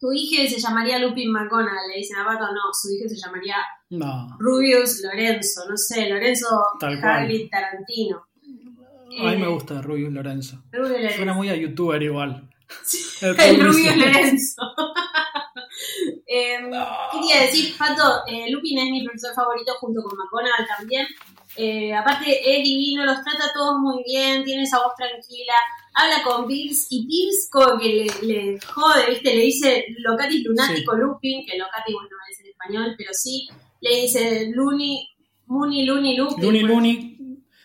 Tu hija se llamaría Lupin McGonagall, le dicen a Pato, no, su hija se llamaría
No,
Rubius Lorenzo, no sé, Lorenzo. Hagrid Tarantino.
a mí me
Eh,
gusta Rubius Lorenzo.
Rubius Lorenzo.
Suena muy a youtuber igual.
El Rubius Lorenzo. Em, quería decir, Pato, eh, Lupin es mi profesor favorito junto con McGonagall también. Eh, aparte, es divino, los trata a todos muy bien, tiene esa voz tranquila, habla con Bills y Bills como que le, le jode, ¿viste? Le dice Locatis lunático Lupin, que Locatis, bueno, no es en español, pero sí. Le dice Looney, Mooney, Looney, Lupin.
Looney.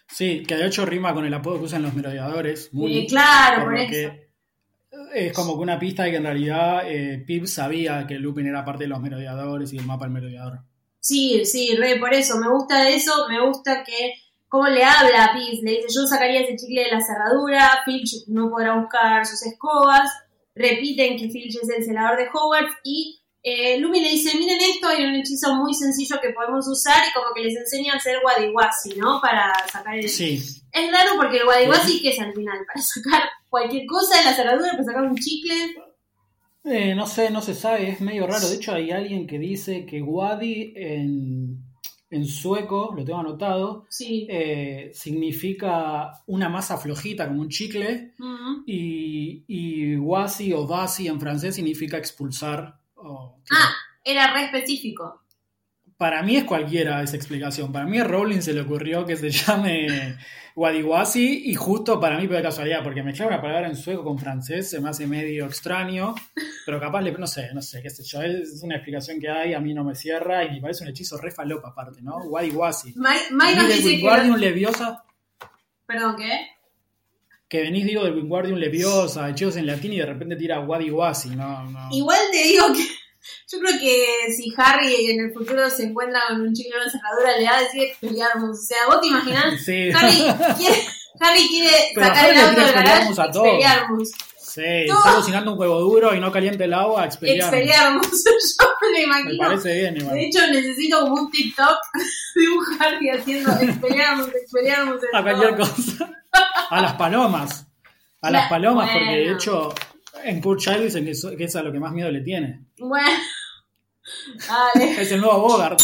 Sí, que de hecho rima con el apodo que usan los merodeadores. Muy,
Eh, claro, por eso.
que es como que una pista de que en realidad eh, Pip sabía que Lupin era parte de los merodeadores y el mapa del merodeador.
Sí, sí, re, por eso. Me gusta eso, me gusta que cómo le habla a Piz. Le dice, yo sacaría ese chicle de la cerradura, Filch no podrá buscar sus escobas. Repiten que Filch es el celador de Hogwarts y eh, Lupin le dice, miren esto, hay un hechizo muy sencillo que podemos usar y como que les enseña a hacer Wadiwasi, ¿no? Para sacar el...
Sí,
Es raro porque el Wadiwasi, ¿qué es al final? Para sacar cualquier cosa de la cerradura, para sacar un chicle.
Eh, no sé, no se sabe, es medio raro. De hecho, hay alguien que dice que Wadi en, en sueco, lo tengo anotado,
Sí.
eh, significa una masa flojita, como un chicle, y, y wasi o vasi en francés significa expulsar.
Ah, era re específico.
Para mí es cualquiera esa explicación. Para mí a Rowling se le ocurrió que se llame Wadiwasi y justo para mí fue de casualidad, porque mezclar una palabra en sueco con francés se me hace medio extraño, pero capaz, le, no sé, no sé, qué sé yo, es una explicación que hay, a mí no me cierra y me parece un hechizo re falopa aparte, ¿no?
Nos
Venís
dice que...
Leviosa,
Perdón, ¿qué?
que venís, digo, del Wingardium Leviosa, hechizos en latín y de repente tira Wadiwasi, no, no.
Igual te digo que yo creo que si Harry en el futuro se encuentra con un chico en una cerradura, le va a decir expelliarmus. O sea, vos te imaginás,
Sí.
Harry quiere, Harry quiere
Pero
sacar
Harry
el auto del
Expelliarmus a todos. Sí,
No.
está cocinando un huevo duro y no caliente el agua, expelliarmus.
Expelliarmus. Yo me lo
Me
imagino.
parece bien, igual.
De hecho, necesito como un TikTok de un Harry haciendo expelliarmus. en
A cualquier
todo.
cosa. A las palomas. A las
La-
palomas, porque de
bueno.
hecho en Kurt Child dicen que es a lo que más miedo le tiene.
Bueno. Dale.
Es el nuevo Bogart.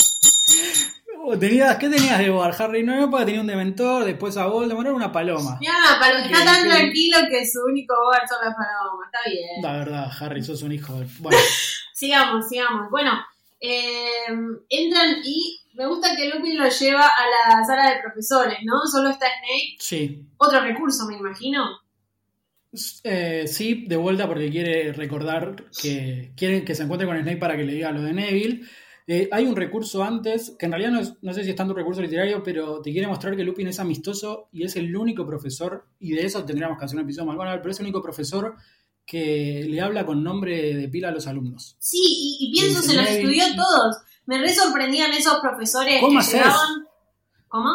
Tenías, ¿Qué tenías de Bogart, Harry? No, no, porque tenía un dementor, después a Voldemort era una paloma.
Mira, Palo, está tan tranquilo que su único hogar son las palomas. Está bien.
La verdad, Harry, sos un hijo de... Bueno,
Sigamos, sigamos. Bueno, eh, entran y me gusta que Lupin lo lleva a la sala de profesores, ¿no? Solo está Snape.
sí.
Otro recurso, me imagino.
Eh, sí, de vuelta porque quiere recordar que quiere que se encuentre con Snape para que le diga lo de Neville. Eh, hay un recurso antes, que en realidad no, es- no sé si es tanto un recurso literario, pero te quiere mostrar que Lupin es amistoso y es el único profesor, y de eso tendríamos que hacer un episodio más pero es el único profesor que le habla con nombre de pila a los alumnos.
Sí, y, y pienso, se los estudió todos. Me re sorprendían esos profesores
¿Cómo
que llegaban. ¿Cómo?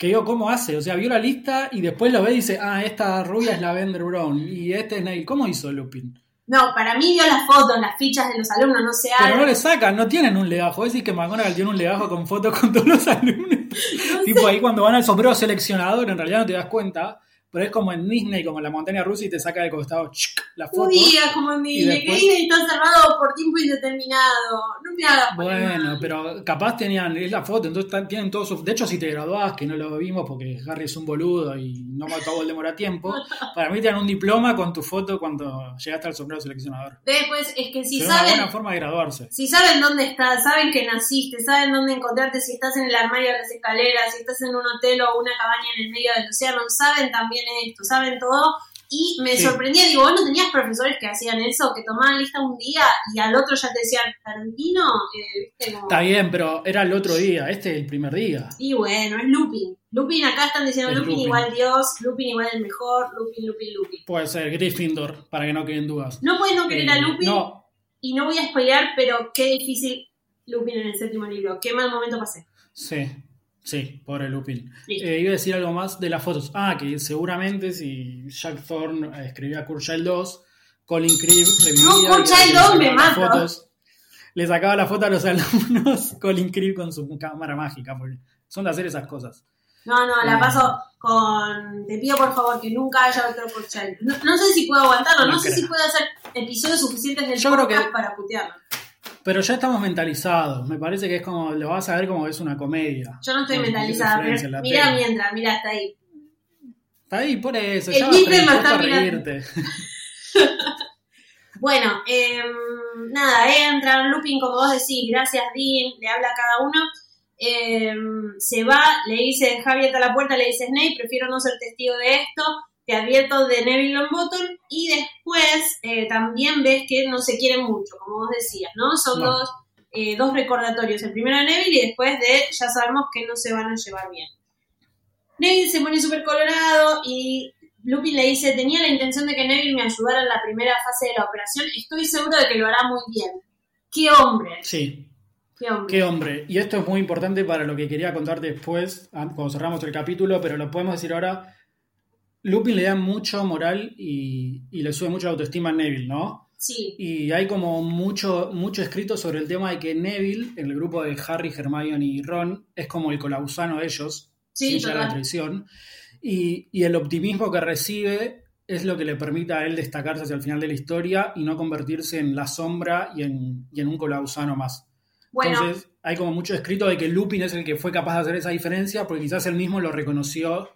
Que digo, ¿cómo hace? O sea, vio la lista y después lo ve y dice, ah, esta rubia es la Bender Brown y este es Neville. ¿Cómo hizo Lupin?
No, para mí vio las fotos, las fichas de los alumnos, no sé,
Pero no le sacan, no tienen un legajo. Es decir, que McGonagall tiene un legajo con fotos con todos los alumnos. tipo ahí cuando van al sombrero seleccionador, en realidad no te das cuenta. Pero es como en Disney, como en la montaña rusa, y te saca del costado ¡chic! la foto.
Un día como en Disney, que
después-
Disney está cerrado por tiempo indeterminado. No me hagas
Bueno, pero capaz tenían, es la foto, entonces tienen todos sus... De hecho, si te graduás, que no lo vimos porque Harry es un boludo y no mató a Voldemort a tiempo, para mí te dan un diploma con tu foto cuando llegaste al sombrero seleccionador.
Después es que si
Sería una
saben,
buena forma de graduarse.
si saben dónde estás, saben que naciste, saben dónde encontrarte, si estás en el armario de las escaleras, si estás en un hotel o una cabaña en el medio del océano, saben también esto, saben todo. Y me
Sí.
sorprendía, digo, vos no tenías profesores que hacían eso, que tomaban lista un día y al otro ya te decían, Tarantino, eh, viste, como...
Está bien, pero era el otro día, este es el primer día.
Y bueno, es Lupin. Lupin, acá están diciendo
Es
Lupin,
Lupin.
igual Dios, Lupin igual el mejor, Lupin, Lupin, Lupin.
Puede ser Gryffindor, para que no queden dudas.
No puedes no querer
Eh,
a Lupin
No,
y no voy a spoilear, pero qué difícil Lupin en el séptimo libro. Qué mal momento pasé.
sí, sí, pobre Lupin.
Listo.
Eh, iba a decir algo más de las fotos. Ah, que seguramente si Jack Thorne eh, escribía Kurt Child 2, Colin Creeve revivía.
No, Kurt
y
Child
le
2
sacaba
me
fotos. Le sacaba la foto a los alumnos Colin Creeve con su cámara mágica, porque son de hacer esas cosas.
No, no, la
Bueno.
paso con. Te pido por favor que nunca haya otro Kurchal. No, no sé si puedo aguantarlo, no,
No
sé si puedo hacer episodios suficientes del
Yo creo
podcast
que-
para putearlo.
Pero ya estamos mentalizados. Me parece que es como, lo vas a ver como es una comedia.
Yo no estoy mentalizada, pero
tele.
mientras, mira hasta ahí.
Está ahí, por eso.
El
ya vas
está
a reírte.
Bueno, em, nada, entran, Lupin, como vos decís, gracias Dean, le habla a cada uno. Em, se va, le dice, deja abierta la puerta, le dice Snape, prefiero no ser testigo de esto, te advierto de Neville Longbottom, y después eh, también ves que no se quieren mucho, como vos decías, ¿no? Son
No.
dos, eh, dos recordatorios, el primero de Neville y después de, ya sabemos que no se van a llevar bien. Neville se pone súper colorado y Lupin le dice, tenía la intención de que Neville me ayudara en la primera fase de la operación, estoy seguro de que lo hará muy bien. ¡Qué hombre!
Sí.
¡Qué hombre!
Qué hombre. Y esto es muy importante para lo que quería contar después, cuando cerramos el capítulo, pero lo podemos decir ahora. Lupin le da mucho moral y, y le sube mucho la autoestima a Neville, ¿no?
Sí,
Y hay como mucho, mucho escrito sobre el tema de que Neville, en el grupo de Harry, Hermione y Ron, es como el colausano de ellos,
Sí,
sin llegar a la traición. Y, y el optimismo que recibe es lo que le permite a él destacarse hacia el final de la historia y no convertirse en la sombra y en, y en un colausano más.
bueno,
Entonces, hay como mucho escrito de que Lupin es el que fue capaz de hacer esa diferencia, porque quizás él mismo lo reconoció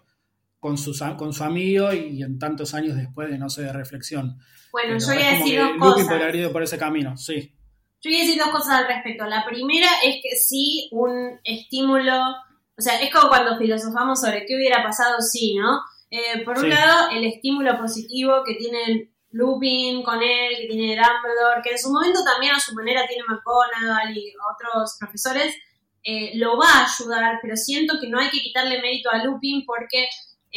con, sus, con su amigo y, en tantos años después de, no sé, de reflexión.
bueno,
Pero
yo voy a decir dos cosas.
podría haber ido por ese camino, sí.
Yo voy a decir dos cosas al respecto. La primera es que sí, un estímulo, o sea, es como cuando filosofamos sobre qué hubiera pasado si, ¿no? Eh, por un
Sí.
lado, el estímulo positivo que tiene Lupin con él, que tiene Dumbledore, que en su momento también a su manera tiene McGonagall y otros profesores, eh, lo va a ayudar, pero siento que no hay que quitarle mérito a Lupin porque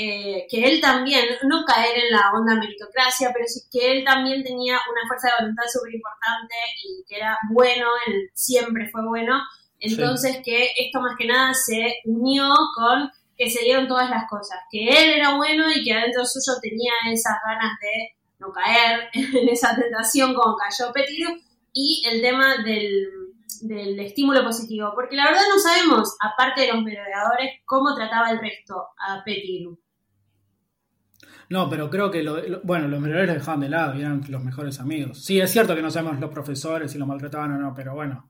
eh, que él también, no caer en la onda meritocracia, pero sí que él también tenía una fuerza de voluntad súper importante y que era bueno, él siempre fue bueno. Entonces que esto más que nada se unió con que se dieron todas las cosas, que él era bueno y que adentro suyo tenía esas ganas de no caer en esa tentación como cayó Pettigrew y el tema del, del estímulo positivo, porque la verdad no sabemos, aparte de los merodeadores, cómo trataba el resto a Pettigrew.
No, pero creo que, lo, lo- bueno, los menores lo dejaban de lado y eran los mejores amigos. Sí, es cierto que no sabemos los profesores si lo maltrataban o no, pero bueno.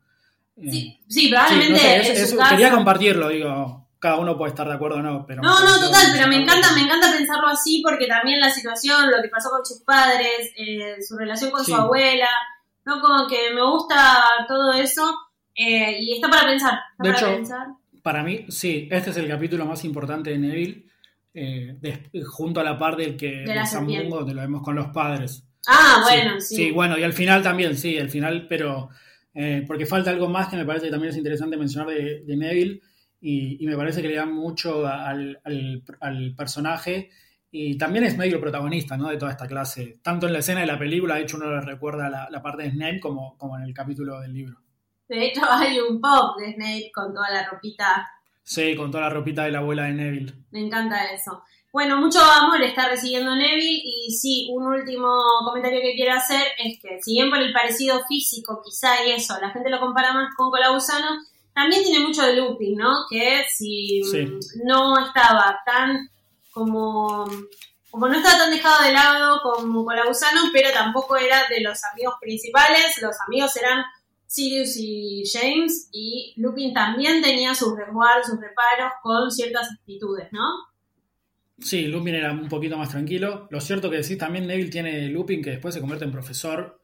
Eh,
Sí, sí,
sí,
probablemente
no sé, es-. Quería compartirlo, digo, cada uno puede estar de acuerdo o no, pero...
No, no, total, pero me encanta, me encanta pensarlo así porque también la situación, lo que pasó con sus padres, eh, su relación con
Sí.
su abuela, ¿no? Como que me gusta todo eso eh, y está para pensar, está
De
para
hecho,
pensar.
Para mí, sí, este es el capítulo más importante de Neville, eh, des- junto a la par del que
De
de donde lo vemos con los padres.
Ah, bueno, sí.
Sí, bueno, y al final también, sí, el final, pero eh, porque falta algo más que me parece que también es interesante mencionar de, de Neville y, y me parece que le da mucho al, al- al personaje y también es medio el protagonista ¿no? de toda esta clase. Tanto en la escena de la película, de hecho uno le recuerda la, la parte de Snape como, como en el capítulo del libro.
De hecho, hay un pop de Snape con toda la ropita.
Sí, con toda la ropita de la abuela de Neville.
Me encanta eso. Bueno, mucho amor está recibiendo Neville y sí, un último comentario que quiero hacer es que si bien por el parecido físico quizá y eso, la gente lo compara más con Colausano, también tiene mucho de Lupin, ¿no? Que si
Sí.
mm, no estaba tan como como no estaba tan dejado de lado como Colausano, pero tampoco era de los amigos principales, los amigos eran Sirius y James, y Lupin también tenía sus resguardos, sus reparos con ciertas actitudes, ¿no?
Sí, Lupin era un poquito más tranquilo. Lo cierto que decís también Neville tiene Lupin que después se convierte en profesor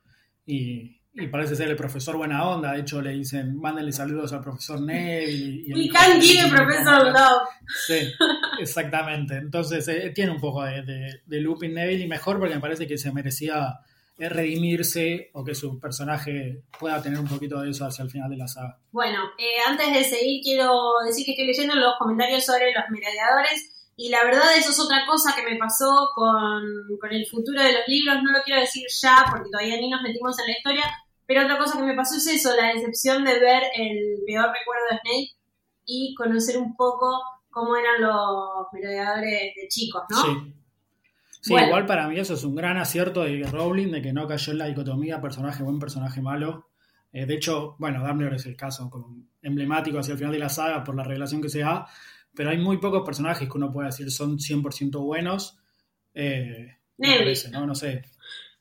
y, y parece ser el profesor buena onda. De hecho, le dicen, mándenle saludos al profesor Neville. Y, y
give professor love.
Sí, exactamente. Entonces, eh, tiene un poco de, de- de Lupin Neville y mejor porque me parece que se merecía redimirse o que su personaje pueda tener un poquito de eso hacia el final de la saga.
Bueno, eh, antes de seguir quiero decir que estoy leyendo los comentarios sobre los merodeadores y la verdad eso es otra cosa que me pasó con, con el futuro de los libros, no lo quiero decir ya porque todavía ni nos metimos en la historia, pero otra cosa que me pasó es eso, la decepción de ver el peor recuerdo de Snape y conocer un poco cómo eran los merodeadores de chicos, ¿no?
Sí. Sí,
Bueno.
igual para mí eso es un gran acierto de Rowling, de que no cayó en la dicotomía personaje buen, personaje malo. Eh, de hecho, bueno, Dumbledore es el caso como emblemático hacia el final de la saga por la revelación que se da, pero hay muy pocos personajes que uno puede decir son 100% buenos. Eh,
Neville.
parece, ¿no? No sé.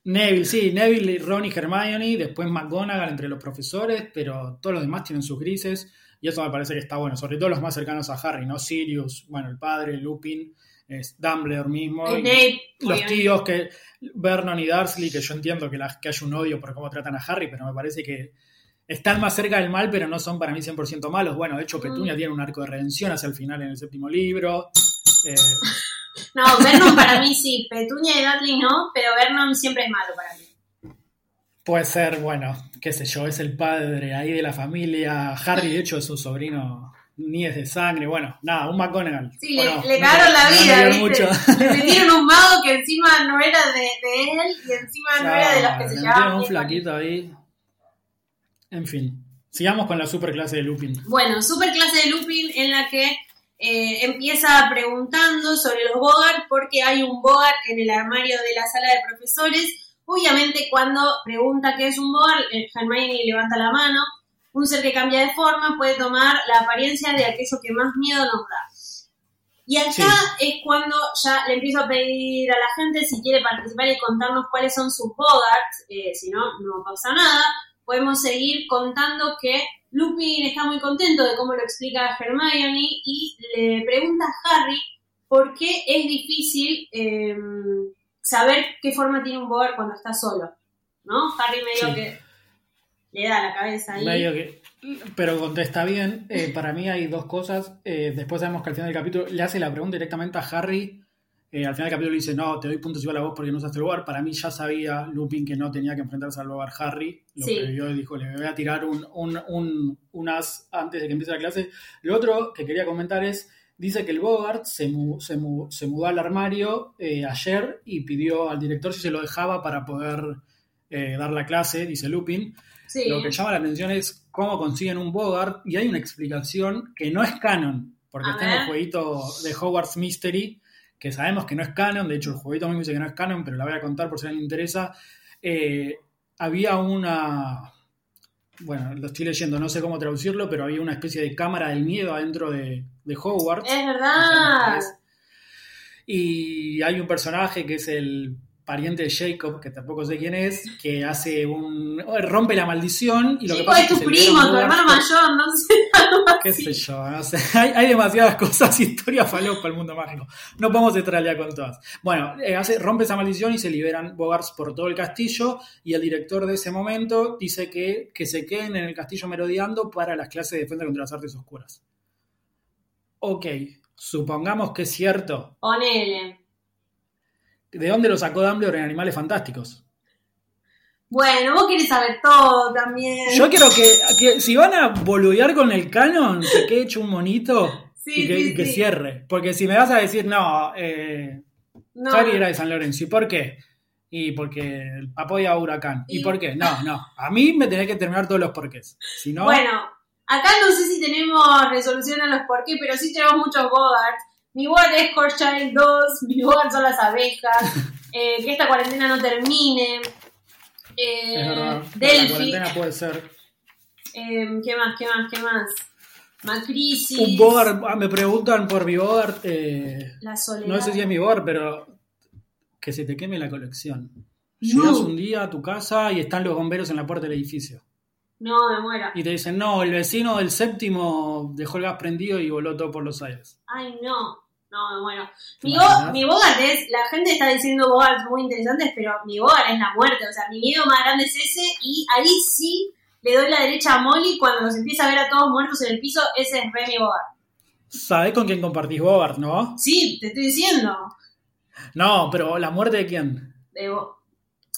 Neville, sí, Neville, Ron y Hermione, después McGonagall entre los profesores, pero todos los demás tienen sus grises y eso me parece que está bueno, sobre todo los más cercanos a Harry, ¿no? Sirius, bueno, el padre, Lupin, es Dumbledore mismo.
Snape,
los tíos que Vernon y Dursley, que yo entiendo que, la- que hay un odio por cómo tratan a Harry, pero me parece que están más cerca del mal, pero no son para mí 100% malos. Bueno, de hecho, Petunia
Mm.
tiene un arco de redención hacia el final en el séptimo libro. Eh,
No, Vernon para mí sí, Petunia y Dudley no, pero Vernon siempre es malo para mí.
puede ser, bueno, qué sé yo, es el padre ahí de la familia. Harry, de hecho, es su sobrino ni es de sangre, bueno, nada, un McGonagall.
Sí,
¿o
le,
no?
le
No
cagaron la
no
vida,
le
¿viste? Le metieron un mago que encima no era de, de él y encima no, era de los que se llevaban
un flaquito ahí. En fin, sigamos con la superclase de Lupin.
Bueno, super clase de Lupin en la que eh, empieza preguntando sobre los Bogart porque hay un Bogart en el armario de la sala de profesores. Obviamente cuando pregunta qué es un Bogart, Hermione levanta la mano. Un ser que cambia de forma puede tomar la apariencia de aquello que más miedo nos da. Y acá
Sí.
es cuando ya le empiezo a pedir a la gente si quiere participar y contarnos cuáles son sus Bogarts. Eh, si no, no pasa nada. Podemos seguir contando que Lupin está muy contento de cómo lo explica Hermione y le pregunta a Harry por qué es difícil eh, saber qué forma tiene un Bogart cuando está solo. ¿No? Harry medio
Sí.
que le da la cabeza ahí.
Medio que, pero contesta bien. Eh, para mí hay dos cosas. Eh, después sabemos que al final del capítulo le hace la pregunta directamente a Harry. Eh, al final del capítulo le dice, no, te doy puntos igual a vos porque no usaste el lugar. Para mí ya sabía Lupin que no tenía que enfrentarse al lugar Harry. Lo
Sí.
previó y dijo, le voy a tirar un, un, un, un as antes de que empiece la clase. Lo otro que quería comentar es, dice que el Bogart se, mu- se, mu- se mudó al armario eh, ayer y pidió al director si se lo dejaba para poder eh, dar la clase, dice Lupin.
Sí.
Lo que llama la atención es cómo consiguen un Bogart y hay una explicación que no es canon, porque
A
está en el jueguito de Hogwarts Mystery, que sabemos que no es canon, de hecho el jueguito mismo dice que no es canon, pero la voy a contar por si a alguien le interesa. Eh, había una, bueno, lo estoy leyendo, no sé cómo traducirlo, pero había una especie de cámara del miedo adentro de, de Hogwarts.
Es verdad.
Y hay un personaje que es el pariente de Jacob, que tampoco sé quién es, que hace un. rompe la maldición y lo que pasa
es
es que
tu primo, tu hermano mayor, no sé.
qué
así.
sé yo, no sé. Hay, hay demasiadas cosas, historia falopa el mundo mágico. No podemos entrar día con todas. Bueno, eh, hace, rompe esa maldición y se liberan Bogarts por todo el castillo. Y el director de ese momento dice que, que se queden en el castillo merodeando para las clases de defensa contra las artes oscuras. Ok, supongamos que es cierto.
Ponele.
¿De dónde lo sacó Dumbledore en Animales Fantásticos?
Bueno, vos querés saber todo también.
Yo quiero que, que si van a boludear con el canon, que quede hecho un monito
Sí,
y que,
sí,
y que
sí.
cierre. Porque si me vas a decir, no, eh,
No,
Harry era de San Lorenzo. ¿Y por qué? Y porque apoya a Huracán. ¿Y,
Y-
por qué? No, no. A mí me tenés que terminar todos los porqués. Si no,
Bueno, acá no sé si tenemos resolución a los por qué, pero sí tenemos muchos Bogarts. Mi Bogart es Horschild 2, mi Bogart son las abejas, eh, que esta cuarentena no termine. eh,
es verdad. La
Delphi,
cuarentena puede ser.
eh, ¿qué más, qué más, qué más? Macrisis,
Un Bogart, ah, me preguntan por mi Bogart. eh,
la soledad.
no sé si es mi Bogart, pero que se te queme la colección.
No.
Llegas un día a tu casa y están los bomberos en la puerta del edificio.
No, me muero.
Y te dicen, no, el vecino del séptimo dejó el gas prendido y voló todo por los aires.
Ay, no. No.
¿Te
Mi? Bo- mi Bogart es, la gente está diciendo Bogarts muy interesantes, pero mi Bogart es la muerte. O sea, mi miedo más grande es ese y ahí sí le doy la derecha a Molly cuando los empieza a ver a todos muertos en el piso. Ese es re mi Bogart.
¿Sabés con quién compartís Bogart, no?
Sí, te estoy diciendo.
No, pero ¿la muerte de quién?
De Bo-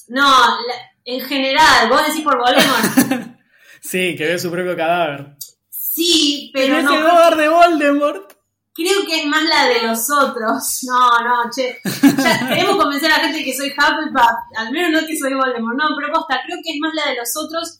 no, la- en general, vos decís por Voldemort.
Sí, que ve su propio cadáver.
Sí, pero
¡Es
no.
el Bogart de Voldemort!
Creo que es más la de los otros. No, no, che. Ya queremos convencer a la gente que soy Hufflepuff. Al menos no que soy Voldemort. No, pero posta, creo que es más la de los otros.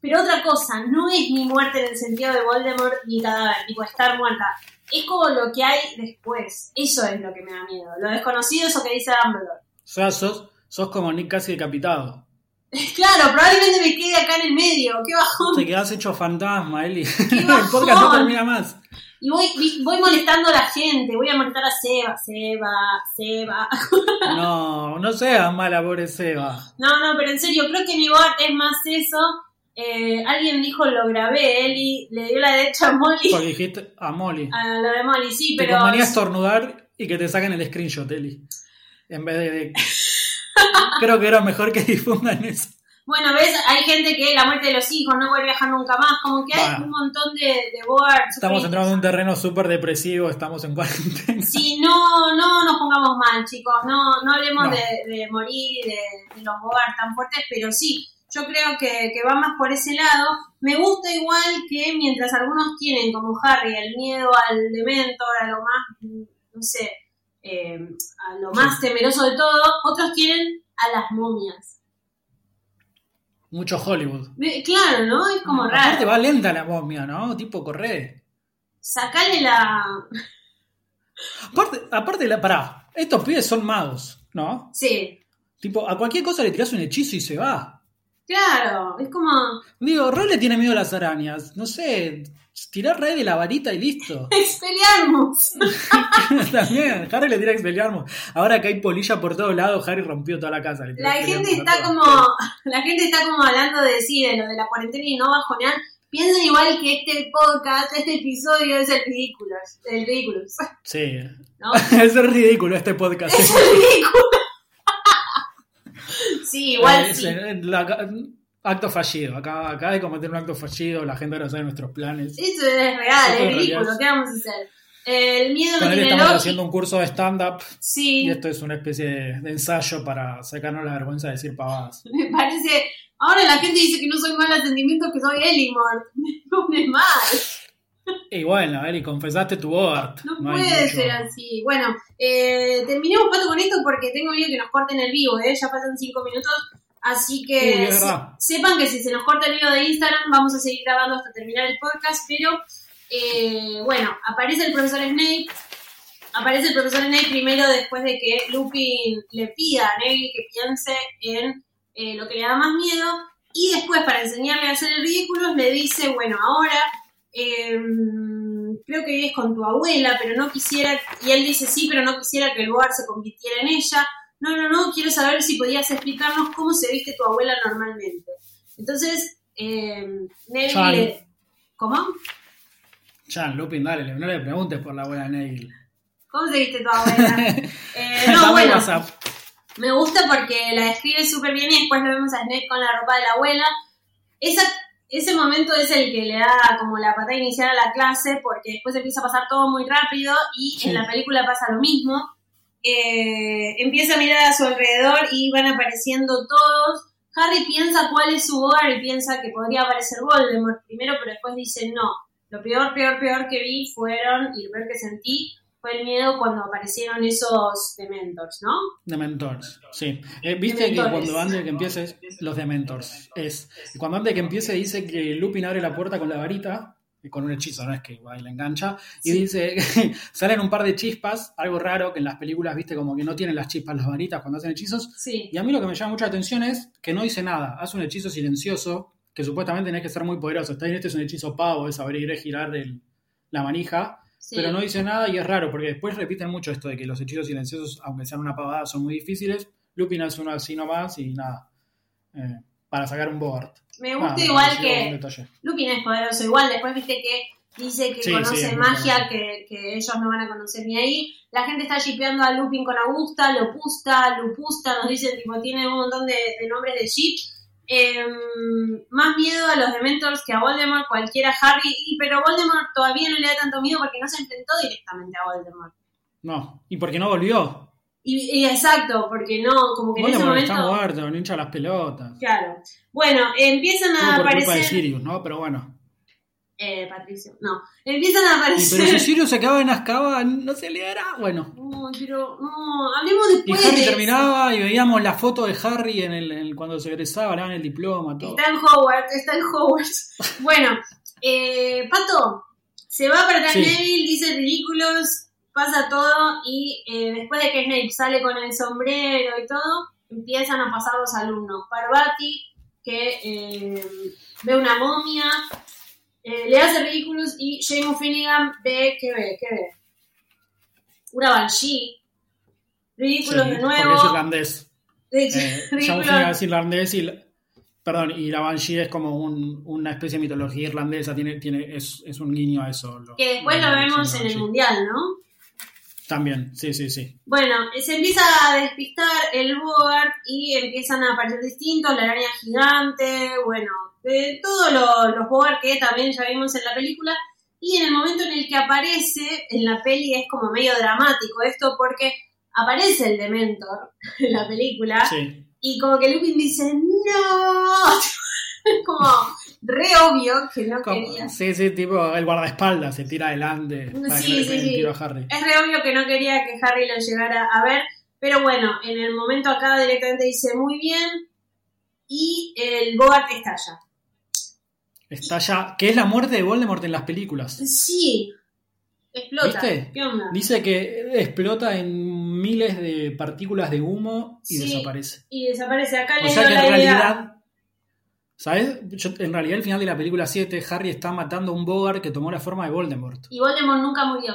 Pero otra cosa, no es mi muerte en el sentido de Voldemort ni cadáver, tipo estar muerta. Es como lo que hay después. Eso es lo que me da miedo. Lo desconocido, eso que dice Dumbledore.
O sea, sos, sos como Nick casi decapitado.
Claro, probablemente me quede acá en el medio. Qué bajón.
Te quedás hecho fantasma, Eli.
Qué
el podcast no termina más.
Y voy, voy molestando a la gente. Voy a molestar a Seba, Seba, Seba.
No, no seas mala, pobre Seba.
No, no, pero en serio, creo que mi Bogart es más eso. Eh, alguien dijo lo grabé, Eli le dio la derecha a Molly.
Porque dijiste a Molly.
A lo de Molly, sí,
Te
pero.
convenía estornudar y que te saquen el screenshot, Eli. En vez de... de- Creo que era mejor que difundan eso.
Bueno, ves, hay gente que la muerte de los hijos no vuelve a viajar nunca más. Como que hay un montón de, de Bogart.
Estamos entrando en un terreno súper depresivo, estamos en cuarentena.
Sí, no, no nos pongamos mal, chicos. No, no hablemos
No.
De, de morir y de, de los Bogart tan fuertes, pero sí. yo creo que, que va más por ese lado. Me gusta igual que mientras algunos tienen, como Harry, el miedo al Dementor, a lo más, no sé, eh, a lo más temeroso de todo, otros tienen a las momias.
Mucho Hollywood.
Claro, ¿no? Es como
Aparte
raro.
va lenta la momia, ¿no? Tipo, corre.
Sacale la...
Aparte, aparte la, pará, estos pibes son magos, ¿no?
Sí,
Tipo, a cualquier cosa le tiras un hechizo y se va.
claro, es como...
Digo, Roy le tiene miedo a las arañas. No sé, tirar Ray de la varita y listo.
Expelliarmus.
También, Harry le tira Expelliarmus. Ahora que hay polilla por todos lados, Harry rompió toda la casa.
La gente está como, la gente está como hablando de sí, de lo de la cuarentena y no bajonear. Piensen igual que este podcast, este episodio es el ridículo, el ridículo,
Sí,
¿no?
es ridículo este podcast.
Es el ridículo. sí, igual
Es,
sí.
eh, la- acto fallido. Acá, acá que cometer un acto fallido. La gente ahora sabe nuestros planes.
Eso es real, es ridículo, ¿qué vamos a hacer? El miedo
Con él
tiene
estamos haciendo un curso de stand-up
sí,
y esto es una especie de, de ensayo para sacarnos la vergüenza de decir pavadas.
me parece... Ahora la gente dice que no soy mala sentimientos, que soy Elimort. Me pone mal.
Y bueno, Eli, confesaste tu Bogart.
No,
hay
puede ser así. Bueno, eh, terminemos pato con esto porque tengo miedo que nos corten el vivo, ¿eh? Ya pasan cinco minutos. Así que
Uy,
se- sepan que si se nos corta el vivo de Instagram, vamos a seguir grabando hasta terminar el podcast. Pero eh, bueno, aparece el profesor Snape. Aparece el profesor Snape primero después de que Lupin le pida a Neville que piense en eh, lo que le da más miedo. Y después, para enseñarle a hacer el ridículo, le dice, bueno, ahora eh, creo que vives con tu abuela, pero no quisiera, y él dice sí, pero no quisiera que el Boar se convirtiera en ella. No, no, no, quiero saber si podías explicarnos cómo se viste tu abuela normalmente. Entonces, eh, Neville...
Chan.
le- ¿Cómo?
Chan, Lupin, dale, no le preguntes por la abuela de Neil.
¿Cómo se viste tu abuela? Eh, no, bueno,
WhatsApp.
Me gusta porque la describe súper bien y después lo vemos a Snape con la ropa de la abuela. Esa, ese momento es el que le da como la patada inicial a la clase porque después empieza a pasar todo muy rápido y
Sí.
en la película pasa lo mismo. Eh, empieza a mirar a su alrededor y van apareciendo todos. Harry piensa cuál es su hogar y piensa que podría aparecer Voldemort primero, pero después dice no. Lo peor, peor, peor que vi fueron, y lo peor que sentí, fue el miedo cuando aparecieron esos Dementors, ¿no?
Dementors, sí. Eh, Viste que cuando antes de que empiece, los Dementors, es. Cuando antes de que empiece dice que Lupin abre la puerta con la varita, con un hechizo, no es que igual le engancha, y
Sí.
dice, salen un par de chispas, algo raro que en las películas, viste, como que no tienen las chispas las varitas cuando hacen hechizos,
Sí.
y a mí lo que me llama mucha atención es que no dice nada, hace un hechizo silencioso, que supuestamente tenés que ser muy poderoso, está bien, este es un hechizo pavo, es abrir y girar el- la manija,
sí.
pero no dice nada y es raro, porque después repiten mucho esto de que los hechizos silenciosos, aunque sean una pavada, son muy difíciles. Lupin hace uno así nomás y nada. eh, para sacar un Bogart.
Me
Nada,
gusta igual que. Lupin es poderoso. Igual después viste que dice que
Sí,
conoce
sí,
magia que, que ellos no van a conocer ni ahí. La gente está shipeando a Lupin con Augusta, Lopusta, Lupusta, nos dicen tipo, tiene un montón de, de nombres de ship. Eh, más miedo a los Dementors que a Voldemort, cualquiera Harry, y, pero Voldemort todavía no le da tanto miedo porque no se enfrentó directamente a Voldemort.
No, y porque no volvió.
Y, y exacto, porque no, como que en ese
Voldemort
momento...
está muerto, no hincha las pelotas.
Claro. Bueno, empiezan a
por culpa de
aparecer...
Sirius, ¿no? Pero bueno.
Eh, Patricio, no. Empiezan a
Y,
aparecer...
pero si Sirius se quedaba en Azkaban, no se le hará. Bueno.
No, pero no, hablemos
Y
después
Harry
de eso.
terminaba y veíamos la foto de Harry en el, en- cuando se egresaba, le el diploma, todo.
Está en Hogwarts, está en Hogwarts. bueno, eh, Pato, se va para atrás
Sí.
Neville, dice ridículos, pasa todo y eh, después de que Snape sale con el sombrero y todo, empiezan a pasar los alumnos. Parvati, que eh, ve una momia, eh, le hace ridículos y Jamie Finnegan ve, ¿qué ve? ¿Qué ve? Una Banshee. Ridículos
Sí,
de
Porque es
nuevo.
irlandés.
Eh.
Jean es irlandés y la- perdón, y la Banshee es como un- una especie de mitología irlandesa, tiene, tiene, es, es un guiño a eso. lo-
Que después lo vemos en el mundial, ¿no?
También, sí, sí, sí.
Bueno, se empieza a despistar el Bogart y empiezan a aparecer distintos, la araña gigante, bueno, de todos lo- los Bogart que también ya vimos en la película. Y en el momento en el que aparece, en la peli es como medio dramático esto porque aparece el Dementor en la película
Sí.
Y como que Lupin dice, no. Es como re obvio que no
Como-
quería.
sí, sí, tipo el guardaespaldas se tira adelante para
Sí,
que
sí, sí.
tiro a Harry.
Es re obvio que no quería que Harry lo llegara a ver. Pero bueno, en el momento acá directamente dice muy bien. Y el Bogart estalla.
Está ya. Que es la muerte de Voldemort en las películas.
Sí. Explota.
¿Viste?
¿Qué onda?
Dice que explota en miles de partículas de humo y
Sí.
desaparece.
Y desaparece. Acá
O
le
sea
dio
que
la
en
idea.
¿Sabes? Yo- en realidad, el final de la película 7, Harry está matando a un Bogart que tomó la forma de Voldemort.
Y Voldemort nunca murió.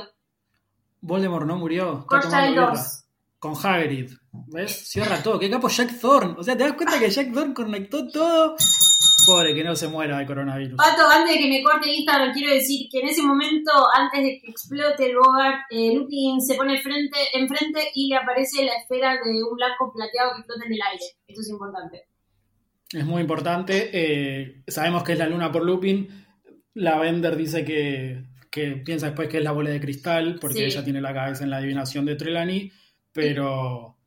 Voldemort no murió.
Corta el
tomando birra.
2.
Con Hagrid. ¿Ves? Cierra todo. ¿Qué capo Jack Thorne? O sea, ¿te das cuenta que Jack Thorne conectó todo? Pobre, que no se muera de coronavirus.
Pato, antes de que me corte Instagram, quiero decir que en ese momento, antes de que explote el Bogart, eh, Lupin se pone frente, enfrente y le aparece la esfera de un blanco plateado que flota en el aire. Esto es importante.
Es muy importante. eh, sabemos que es la luna por Lupin. La Bender dice que, que piensa después que es la bola de cristal, porque
Sí.
ella tiene la cabeza en la adivinación de Trelawney. Pero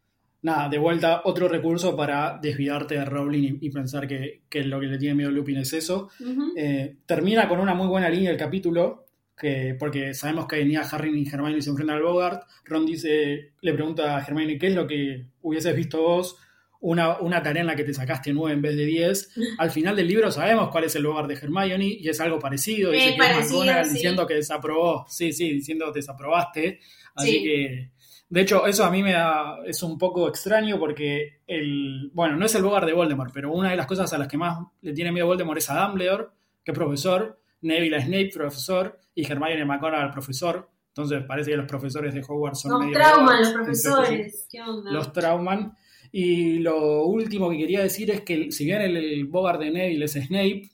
nada, de vuelta, otro recurso para desviarte de Rowling y, y pensar que, que lo que le tiene miedo a Lupin es eso. Eh, termina con una muy buena línea el capítulo, que, porque sabemos que venía Harry y Hermione y se enfrentan al Bogart. Ron dice, le pregunta a Hermione, ¿qué es lo que hubieses visto vos? Una, una tarea en la que te sacaste 9 en vez de 10. Al final del libro sabemos cuál es el Bogart de Hermione y es algo parecido. Dice que es
sí.
diciendo que desaprobó. Sí, sí, diciendo que desaprobaste. Así
Sí.
que... De hecho, eso a mí me da, es un poco extraño porque el, bueno, no es el Bogart de Voldemort, pero una de las cosas a las que más le tiene miedo Voldemort es a Dumbledore, que es profesor, Neville Snape, profesor, y Hermione McGonagall, profesor. Entonces parece que los profesores de Hogwarts son
Nos
medio
trauman los profesores. ¿Qué onda?
Los trauman. Y lo último que quería decir es que si bien el, el Bogart de Neville es Snape,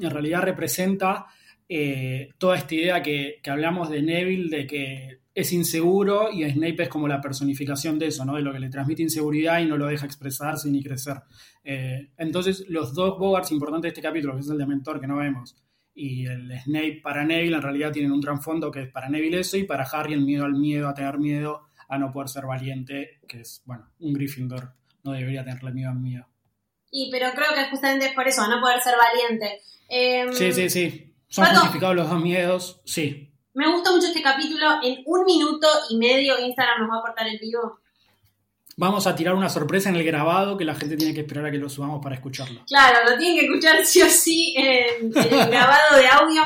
en realidad representa eh, toda esta idea que, que hablamos de Neville, de que es inseguro y Snape es como la personificación de eso, ¿no? de lo que le transmite inseguridad y no lo deja expresarse ni crecer. Eh, entonces, los dos Bogarts importantes de este capítulo, que es el de Mentor que no vemos, y el Snape para Neville, en realidad tienen un trasfondo que es para Neville eso y para Harry el miedo al miedo, a tener miedo, a no poder ser valiente, que es, bueno, un Gryffindor no debería tenerle miedo al miedo.
Y pero creo que justamente es por eso, no poder ser valiente. Em,
Sí, sí, sí. Son
Pato.
justificados los dos miedos, sí.
Me gusta mucho este capítulo. En un minuto y medio Instagram nos va a cortar el vivo.
Vamos a tirar una sorpresa en el grabado que la gente tiene que esperar a que lo subamos para escucharlo.
Claro, lo tienen que escuchar sí o sí en, en el grabado de audio.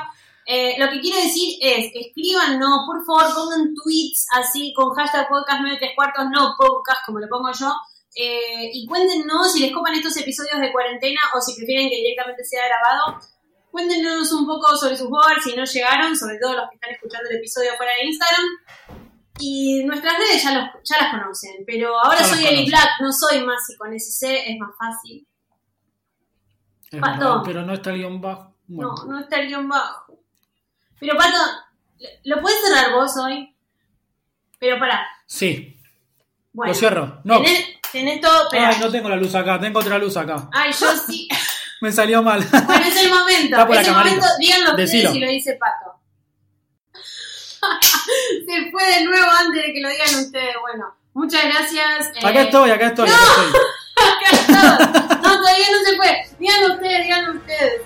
Eh, lo que quiero decir es, escríbanos, por favor, pongan tweets así con hashtag podcast 93 cuartos, no podcast como lo pongo yo, eh, y cuéntenos si les copan estos episodios de cuarentena o si prefieren que directamente sea grabado. Cuéntenos un poco sobre sus boards si no llegaron, sobre todo los que están escuchando el episodio fuera de Instagram. Y nuestras redes ya, los, ya las conocen, pero ahora soy Eli. Black, no soy más y con SC es más fácil.
Es
Pato.
verdad, pero no está el guion bajo. Bueno,
No, no está el guion bajo. Pero Pato, ¿lo puedes cerrar vos hoy? Pero pará.
Sí,
Bueno,
lo cierro. No.
Tenés, tenés todo, pero.
Ay, no tengo la luz acá, tengo otra luz acá.
Ay, yo sí.
Me salió mal.
Bueno, es el momento.
Está por
es el
camarita.
momento. Díganlo ustedes si lo dice Pato. Se fue de nuevo antes de que lo digan ustedes. Bueno, muchas gracias. eh,
Acá estoy, acá estoy, acá estoy.
acá estoy. No, todavía no se fue. Díganlo ustedes, díganlo ustedes.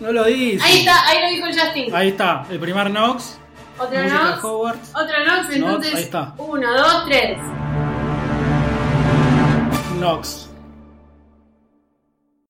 No lo dice.
Ahí está, ahí lo dijo Justin.
Ahí está, el primer Nox,
Otro Nox. Otro Nox, entonces.
ahí está.
Uno, dos, tres.
Nox.